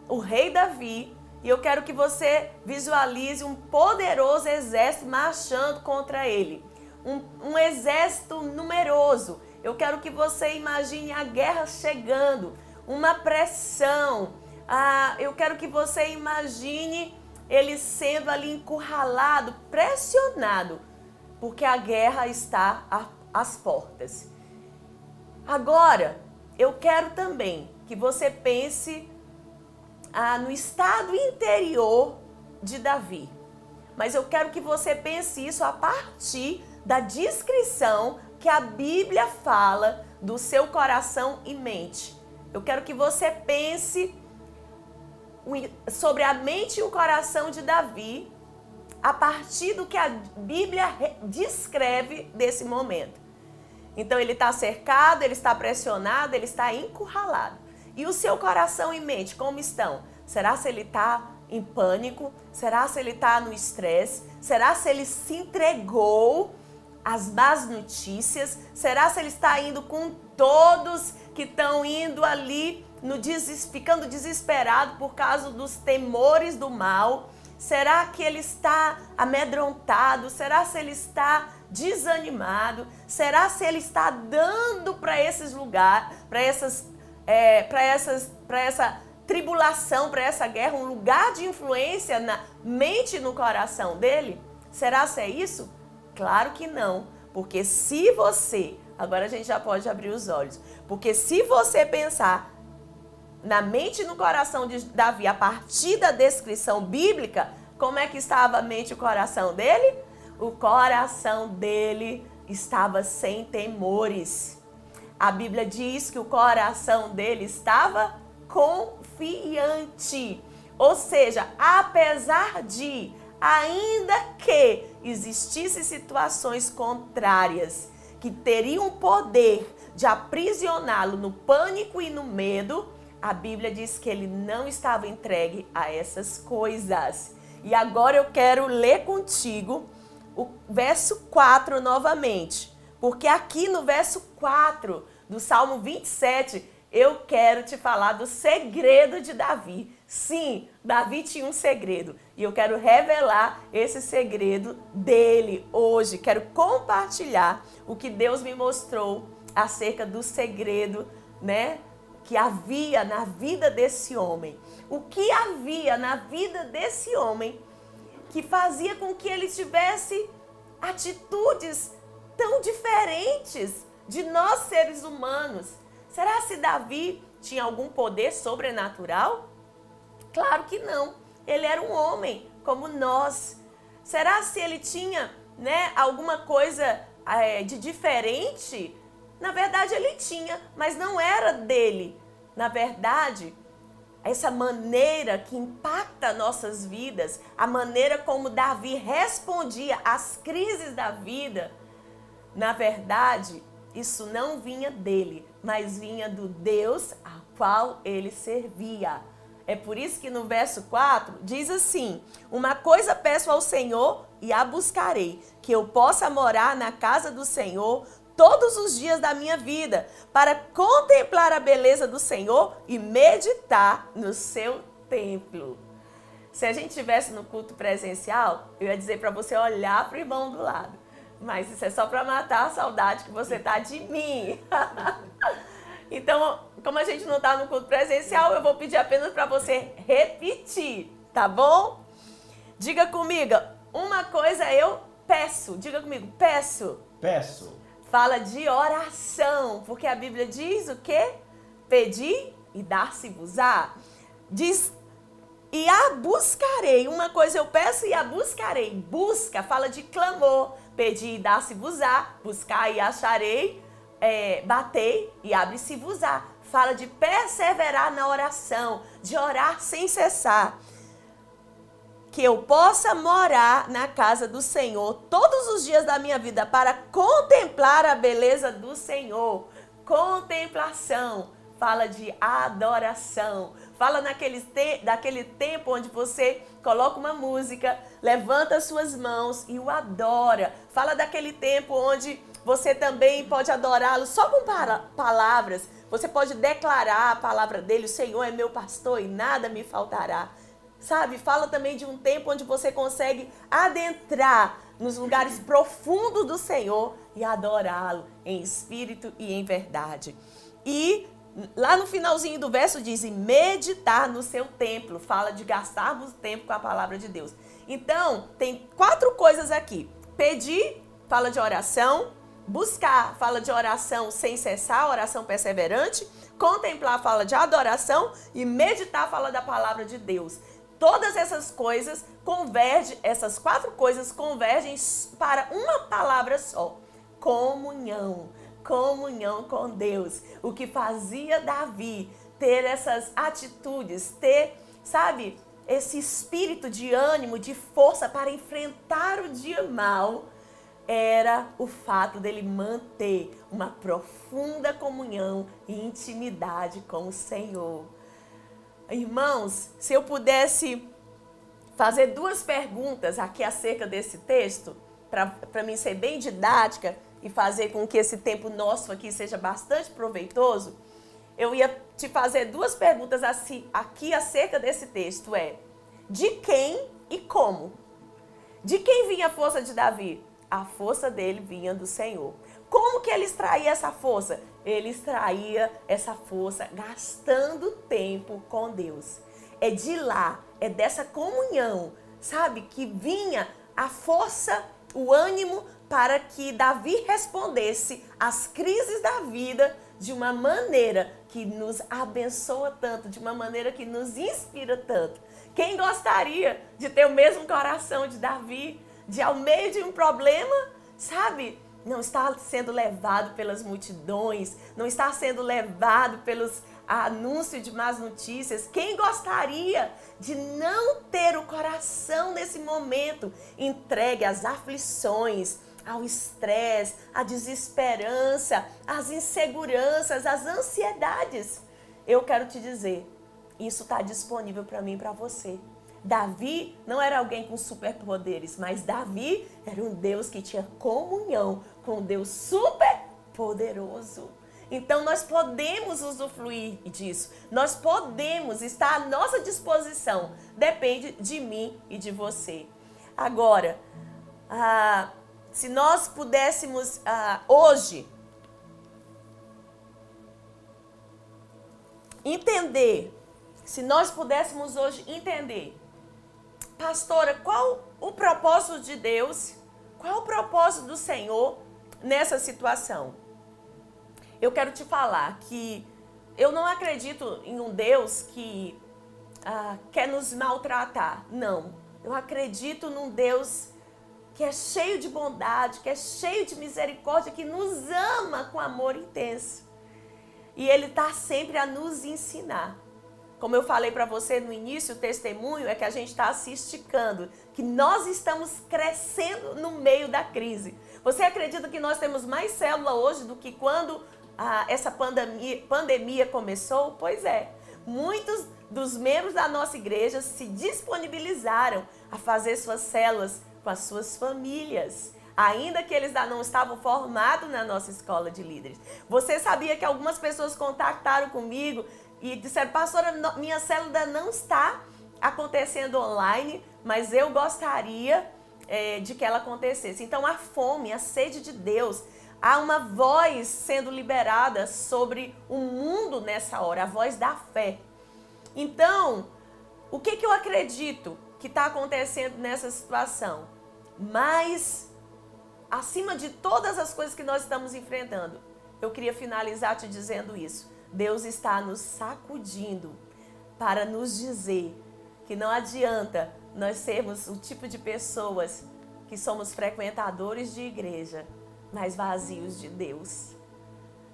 o rei Davi e eu quero que você visualize um poderoso exército marchando contra ele. Um, um exército numeroso. Eu quero que você imagine a guerra chegando, uma pressão, ah, eu quero que você imagine ele sendo ali encurralado, pressionado porque a guerra está às portas. Agora, eu quero também que você pense ah, no estado interior de Davi. Mas eu quero que você pense isso a partir da descrição que a Bíblia fala do seu coração e mente. Eu quero que você pense sobre a mente e o coração de Davi a partir do que a Bíblia descreve desse momento. Então ele está cercado, ele está pressionado, ele está encurralado. E o seu coração e mente, como estão? Será se ele está em pânico? Será se ele está no estresse? Será se ele se entregou às más notícias? Será se ele está indo com todos que estão indo ali, no des... ficando desesperado por causa dos temores do mal? Será que ele está amedrontado? Será se ele está desanimado? Será se ele está dando para esses lugares, para essas, é, para essa tribulação, para essa guerra, um lugar de influência na mente e no coração dele? Será se é isso? Claro que não, porque se você, agora a gente já pode abrir os olhos, porque se você pensar na mente e no coração de Davi a partir da descrição bíblica, como é que estava a mente e o coração dele? O coração dele estava sem temores. A Bíblia diz que o coração dele estava confiante. Ou seja, apesar de, ainda que existissem situações contrárias que teriam poder de aprisioná-lo no pânico e no medo, a Bíblia diz que ele não estava entregue a essas coisas. E agora eu quero ler contigo o verso 4 novamente. Porque aqui no verso 4 do Salmo 27, eu quero te falar do segredo de Davi. Sim, Davi tinha um segredo e eu quero revelar esse segredo dele hoje. Quero compartilhar o que Deus me mostrou acerca do segredo, né, que havia na vida desse homem. O que havia na vida desse homem que fazia com que ele tivesse atitudes tão diferentes de nós seres humanos. Será se Davi tinha algum poder sobrenatural? Claro que não. Ele era um homem como nós. Será se ele tinha, né, alguma coisa é, de diferente? Na verdade, ele tinha, mas não era dele. Na verdade, essa maneira que impacta nossas vidas, a maneira como Davi respondia às crises da vida, na verdade, isso não vinha dele, mas vinha do Deus a qual ele servia. É por isso que no verso 4 diz assim: Uma coisa peço ao Senhor e a buscarei, que eu possa morar na casa do Senhor todos os dias da minha vida, para contemplar a beleza do Senhor e meditar no seu templo. Se a gente estivesse no culto presencial, eu ia dizer para você olhar para o irmão do lado. Mas isso é só para matar a saudade que você tá de mim. então, como a gente não está no culto presencial, eu vou pedir apenas para você repetir, tá bom? Diga comigo, uma coisa eu peço. Diga comigo, peço. Peço fala de oração, porque a Bíblia diz o quê? Pedir e dar-se-vos-á. Diz e a buscarei. Uma coisa eu peço e a buscarei. Busca, fala de clamor. Pedir e dar-se-vos-á. Buscar e acharei. É, batei e abre-se-vos-á. Fala de perseverar na oração, de orar sem cessar que eu possa morar na casa do Senhor todos os dias da minha vida para contemplar a beleza do Senhor. Contemplação fala de adoração. Fala naquele, te daquele tempo onde você coloca uma música, levanta suas mãos e o adora. Fala daquele tempo onde você também pode adorá-lo só com palavras. Você pode declarar a palavra dele: O Senhor é meu pastor e nada me faltará. Sabe? Fala também de um tempo onde você consegue adentrar nos lugares profundos do Senhor e adorá-lo em espírito e em verdade. E lá no finalzinho do verso diz: meditar no seu templo. Fala de gastarmos tempo com a palavra de Deus. Então, tem quatro coisas aqui: pedir, fala de oração. Buscar fala de oração sem cessar, oração perseverante. Contemplar fala de adoração. E meditar fala da palavra de Deus. Todas essas coisas convergem, essas quatro coisas convergem para uma palavra só: comunhão. Comunhão com Deus. O que fazia Davi ter essas atitudes, ter, sabe, esse espírito de ânimo, de força para enfrentar o dia mal, era o fato dele manter uma profunda comunhão e intimidade com o Senhor. Irmãos, se eu pudesse fazer duas perguntas aqui acerca desse texto, para mim ser bem didática e fazer com que esse tempo nosso aqui seja bastante proveitoso, eu ia te fazer duas perguntas aqui acerca desse texto. É, de quem e como? De quem vinha a força de Davi? A força dele vinha do Senhor. Como que ele extraía essa força? Ele extraía essa força gastando tempo com Deus. É de lá, é dessa comunhão, sabe, que vinha a força, o ânimo para que Davi respondesse às crises da vida de uma maneira que nos abençoa tanto, de uma maneira que nos inspira tanto. Quem gostaria de ter o mesmo coração de Davi, de ao meio de um problema, sabe, não está sendo levado pelas multidões, não está sendo levado pelos anúncios de más notícias. Quem gostaria de não ter o coração nesse momento entregue às aflições, ao estresse, à desesperança, às inseguranças, às ansiedades? Eu quero te dizer, isso está disponível para mim e para você. Davi não era alguém com superpoderes, mas Davi era um Deus que tinha comunhão com um Deus super poderoso. Então nós podemos usufruir disso. Nós podemos estar à nossa disposição. Depende de mim e de você. Agora, ah, se nós pudéssemos ah, hoje entender, se nós pudéssemos hoje entender pastora, qual o propósito de Deus? Qual o propósito do Senhor nessa situação? Eu quero te falar que eu não acredito em um Deus que ah, quer nos maltratar. Não. Eu acredito num Deus que é cheio de bondade, que é cheio de misericórdia, que nos ama com amor intenso. E Ele está sempre a nos ensinar. Como eu falei para você no início, o testemunho é que a gente está se esticando, que nós estamos crescendo no meio da crise. Você acredita que nós temos mais célula hoje do que quando ah, essa pandemia, pandemia começou? Pois é. Muitos dos membros da nossa igreja se disponibilizaram a fazer suas células com as suas famílias ainda que eles não estavam formados na nossa escola de líderes. Você sabia que algumas pessoas contactaram comigo e disseram, pastora, minha célula não está acontecendo online, mas eu gostaria é, de que ela acontecesse. Então, a fome, a sede de Deus, há uma voz sendo liberada sobre o mundo nessa hora, a voz da fé. Então, o que, que eu acredito que está acontecendo nessa situação? Mas, acima de todas as coisas que nós estamos enfrentando, eu queria finalizar te dizendo isso. Deus está nos sacudindo para nos dizer que não adianta nós sermos o tipo de pessoas que somos frequentadores de igreja, mas vazios de Deus.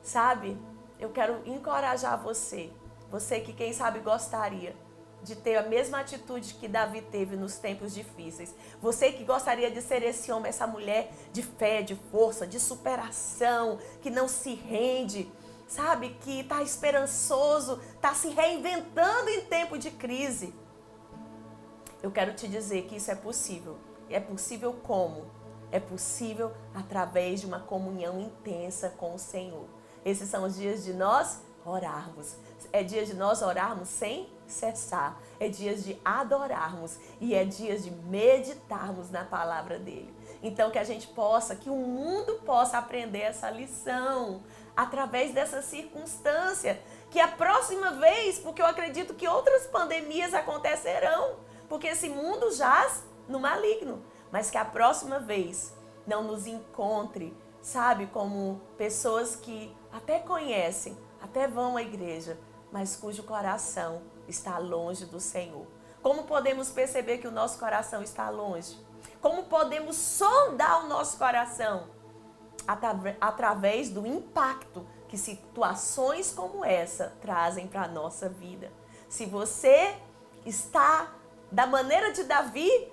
Sabe? Eu quero encorajar você, você que quem sabe gostaria de ter a mesma atitude que Davi teve nos tempos difíceis. Você que gostaria de ser esse homem, essa mulher de fé, de força, de superação, que não se rende, sabe, que está esperançoso, está se reinventando em tempo de crise. Eu quero te dizer que isso é possível. É possível como? É possível através de uma comunhão intensa com o Senhor. Esses são os dias de nós orarmos. É dia de nós orarmos sem cessar. É dias de adorarmos e é dias de meditarmos na palavra dele. Então que a gente possa, que o mundo possa aprender essa lição através dessa circunstância. Que a próxima vez, porque eu acredito que outras pandemias acontecerão, porque esse mundo jaz no maligno, mas que a próxima vez não nos encontre, sabe, como pessoas que até conhecem, até vão à igreja, mas cujo coração está longe do Senhor. Como podemos perceber que o nosso coração está longe? Como podemos sondar o nosso coração? Através do impacto que situações como essa trazem para a nossa vida. Se você está da maneira de Davi,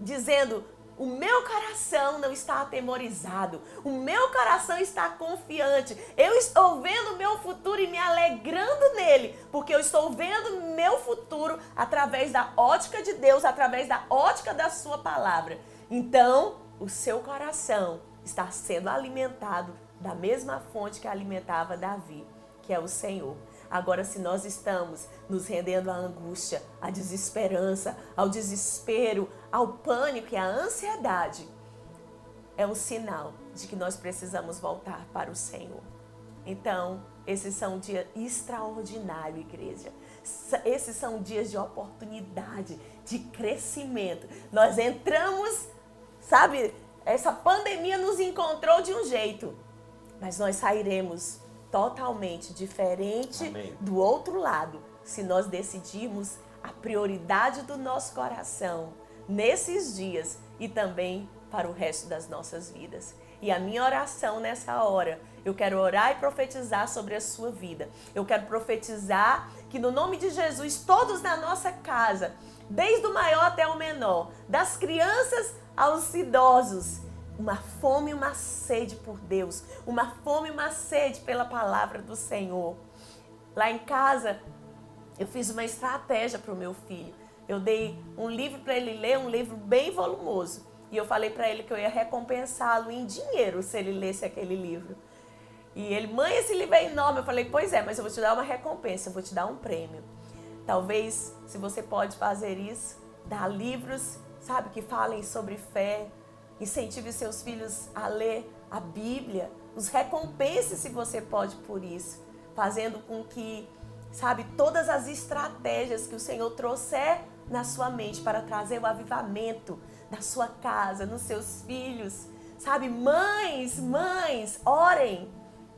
dizendo: o meu coração não está atemorizado. O meu coração está confiante. Eu estou vendo o meu futuro e me alegrando nele, porque eu estou vendo meu futuro através da ótica de Deus, através da ótica da sua palavra. Então, o seu coração está sendo alimentado da mesma fonte que alimentava Davi, que é o Senhor. Agora, se nós estamos nos rendendo à angústia, à desesperança, ao desespero, ao pânico e à ansiedade, é um sinal de que nós precisamos voltar para o Senhor. Então, esses são dias extraordinários, igreja. Esses são dias de oportunidade, de crescimento. Nós entramos, sabe, essa pandemia nos encontrou de um jeito, mas nós sairemos totalmente diferente Amém. do outro lado, se nós decidirmos a prioridade do nosso coração nesses dias e também para o resto das nossas vidas. E a minha oração nessa hora, eu quero orar e profetizar sobre a sua vida. Eu quero profetizar que no nome de Jesus, todos na nossa casa, desde o maior até o menor, das crianças aos idosos, uma fome e uma sede por Deus, uma fome e uma sede pela palavra do Senhor. Lá em casa, eu fiz uma estratégia para o meu filho. Eu dei um livro para ele ler, um livro bem volumoso. E eu falei para ele que eu ia recompensá-lo em dinheiro se ele lesse aquele livro. E ele, mãe, esse livro é enorme. Eu falei, pois é, mas eu vou te dar uma recompensa, eu vou te dar um prêmio. Talvez, se você pode fazer isso, dar livros, sabe, que falem sobre fé, Incentive seus filhos a ler a Bíblia. Os recompense se você pode por isso. Fazendo com que, sabe, todas as estratégias que o Senhor trouxer na sua mente para trazer o avivamento na sua casa, nos seus filhos. Sabe, mães, mães, orem,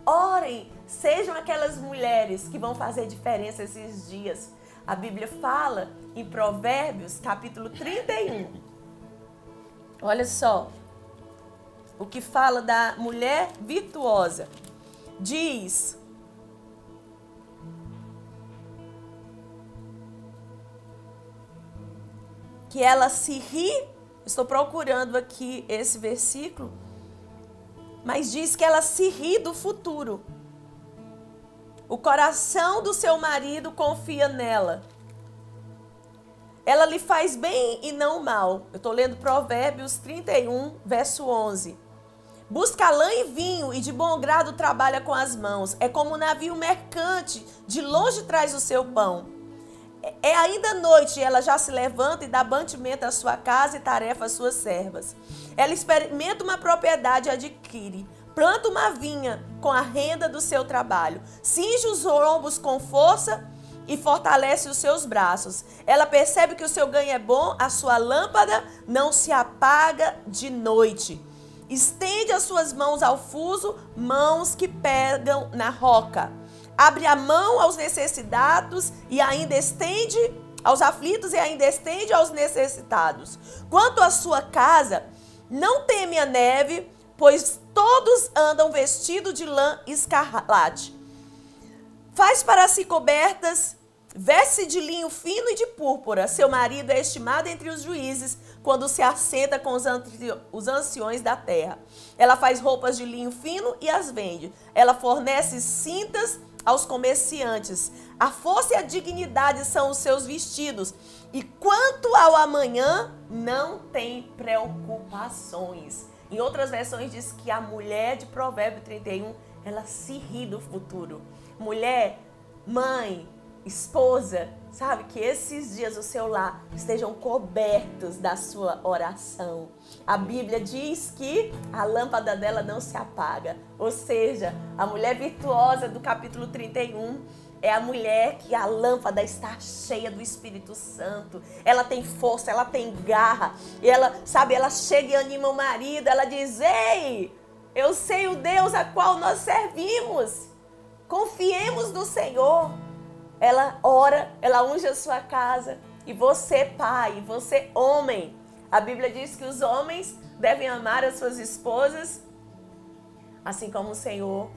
orem. Sejam aquelas mulheres que vão fazer diferença esses dias. A Bíblia fala em Provérbios, capítulo 31, Olha só. O que fala da mulher virtuosa. Diz. Que ela se ri. Estou procurando aqui esse versículo. Mas diz que ela se ri do futuro. O coração do seu marido confia nela ela lhe faz bem e não mal. Eu estou lendo Provérbios 31, verso 11. Busca lã e vinho e de bom grado trabalha com as mãos. É como um navio mercante, de longe traz o seu pão. É ainda noite e ela já se levanta e dá bantimento à sua casa e tarefa às suas servas. Ela experimenta uma propriedade e adquire. Planta uma vinha com a renda do seu trabalho. Cinge os ombros com força e fortalece os seus braços. Ela percebe que o seu ganho é bom, a sua lâmpada não se apaga de noite. Estende as suas mãos ao fuso, mãos que pegam na roca. Abre a mão aos necessitados e ainda estende aos aflitos e ainda estende aos necessitados. Quanto à sua casa, não teme a neve, pois todos andam vestidos de lã escarlate. Faz para si cobertas, veste de linho fino e de púrpura. Seu marido é estimado entre os juízes quando se assenta com os anciões da terra. Ela faz roupas de linho fino e as vende. Ela fornece cintas aos comerciantes. A força e a dignidade são os seus vestidos. E quanto ao amanhã, não tem preocupações. Em outras versões diz que a mulher de Provérbio 31, ela se ri do futuro mulher, mãe, esposa, sabe? Que esses dias do seu lar estejam cobertos da sua oração. A Bíblia diz que a lâmpada dela não se apaga. Ou seja, a mulher virtuosa do capítulo 31, é a mulher que a lâmpada está cheia do Espírito Santo. Ela tem força, ela tem garra. E ela, sabe, ela chega e anima o marido. Ela diz: Ei, eu sei o Deus a qual nós servimos. Confiemos no Senhor. Ela ora, ela unge a sua casa. E você, pai, você, homem. A Bíblia diz que os homens devem amar as suas esposas, assim como o Senhor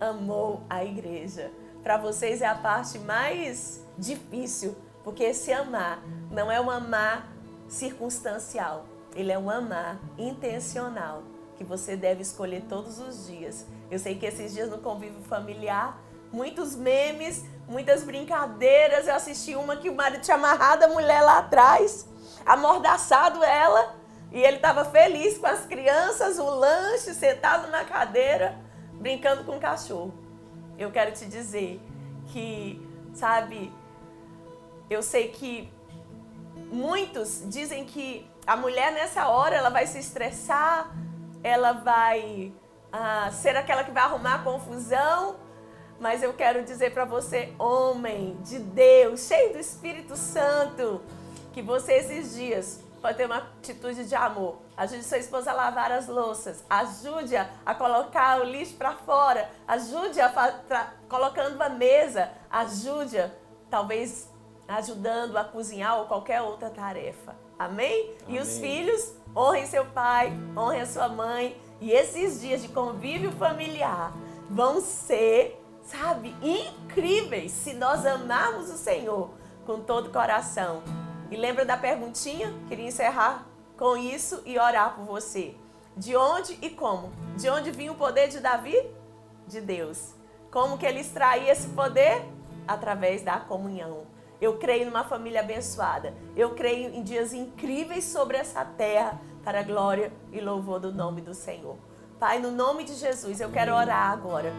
amou a igreja. Para vocês é a parte mais difícil, porque se amar não é um amar circunstancial, ele é um amar intencional que você deve escolher todos os dias. Eu sei que esses dias no convívio familiar, muitos memes, muitas brincadeiras. Eu assisti uma que o marido tinha amarrado a mulher lá atrás, amordaçado ela, e ele estava feliz com as crianças, o lanche, sentado na cadeira, brincando com o cachorro. Eu quero te dizer que, sabe, eu sei que muitos dizem que a mulher nessa hora ela vai se estressar, ela vai ah, ser aquela que vai arrumar confusão. Mas eu quero dizer para você, homem de Deus, cheio do Espírito Santo, que você esses dias pode ter uma atitude de amor. Ajude sua esposa a lavar as louças. Ajude-a a colocar o lixo para fora. Ajude-a colocando a mesa. Ajude-a, talvez ajudando a cozinhar ou qualquer outra tarefa. Amém? Amém? E os filhos, honrem seu pai, honrem a sua mãe. E esses dias de convívio familiar vão ser, sabe, incríveis se nós amarmos o Senhor com todo o coração. E lembra da perguntinha? Queria encerrar com isso e orar por você. De onde e como? De onde vinha o poder de Davi? De Deus. Como que ele extraía esse poder? Através da comunhão. Eu creio numa família abençoada. Eu creio em dias incríveis sobre essa terra para a glória e louvor do nome do Senhor. Pai, no nome de Jesus, eu quero orar agora.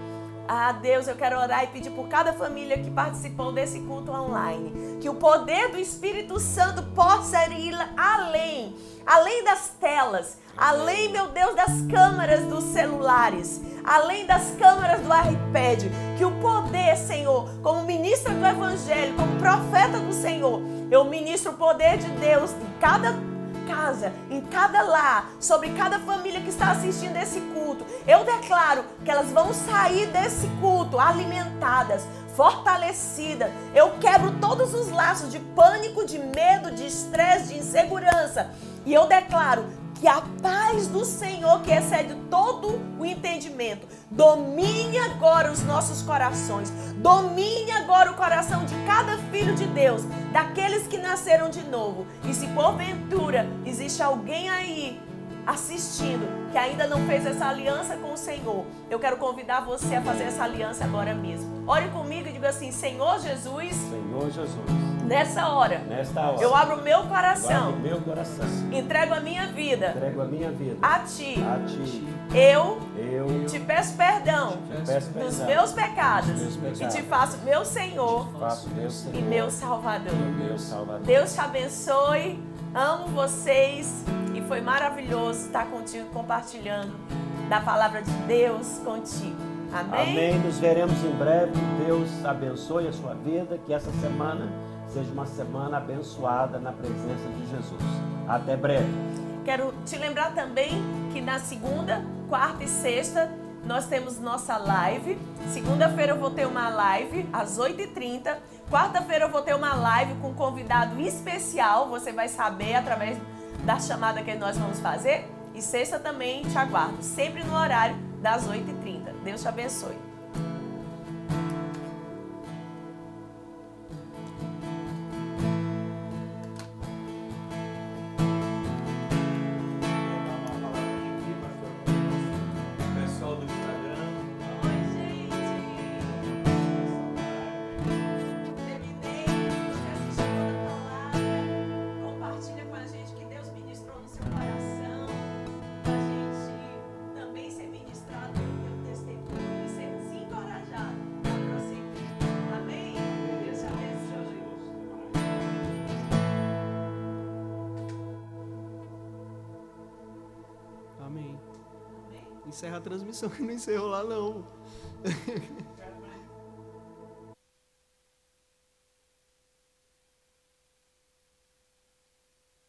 Ah, Deus, eu quero orar e pedir por cada família que participou desse culto online, que o poder do Espírito Santo possa ir além, além das telas, além, meu Deus, das câmeras dos celulares, além das câmeras do iPad, que o poder, Senhor, como ministra do Evangelho, como profeta do Senhor, eu ministro o poder de Deus em cada casa, em cada lar, sobre cada família que está assistindo esse culto. Eu declaro que elas vão sair desse culto alimentadas, fortalecidas. Eu quebro todos os laços de pânico, de medo, de estresse, de insegurança. E eu declaro que a paz do Senhor, que excede todo o entendimento, domine agora os nossos corações, domine agora o coração de cada filho de Deus, daqueles que nasceram de novo. E se porventura existe alguém aí assistindo que ainda não fez essa aliança com o Senhor, eu quero convidar você a fazer essa aliança agora mesmo. Ore comigo e diga assim: Senhor Jesus. Senhor Jesus Nessa hora. Nesta hora. Eu abro meu coração. abro meu coração. Entrego a minha vida. Entrego a minha vida. A ti. A ti. Eu. Eu. Te peço perdão. Te peço perdão dos meus pecados. Dos meus pecados. E te faço meu Senhor. Faço meu Senhor. E meu Salvador. E meu Salvador. Deus te abençoe. Amo vocês. E foi maravilhoso estar contigo compartilhando da palavra de Deus contigo. Amém? Amém. Nos veremos em breve. Deus abençoe a sua vida. Que essa semana seja uma semana abençoada na presença de Jesus. Até breve. Quero te lembrar também que na segunda, quarta e sexta nós temos nossa live. Segunda-feira eu vou ter uma live às 8h30. Quarta-feira eu vou ter uma live com um convidado especial. Você vai saber através da chamada que nós vamos fazer. E sexta também te aguardo, sempre no horário das 8h30. Deus te abençoe. Encerra a transmissão, que não encerrou lá não.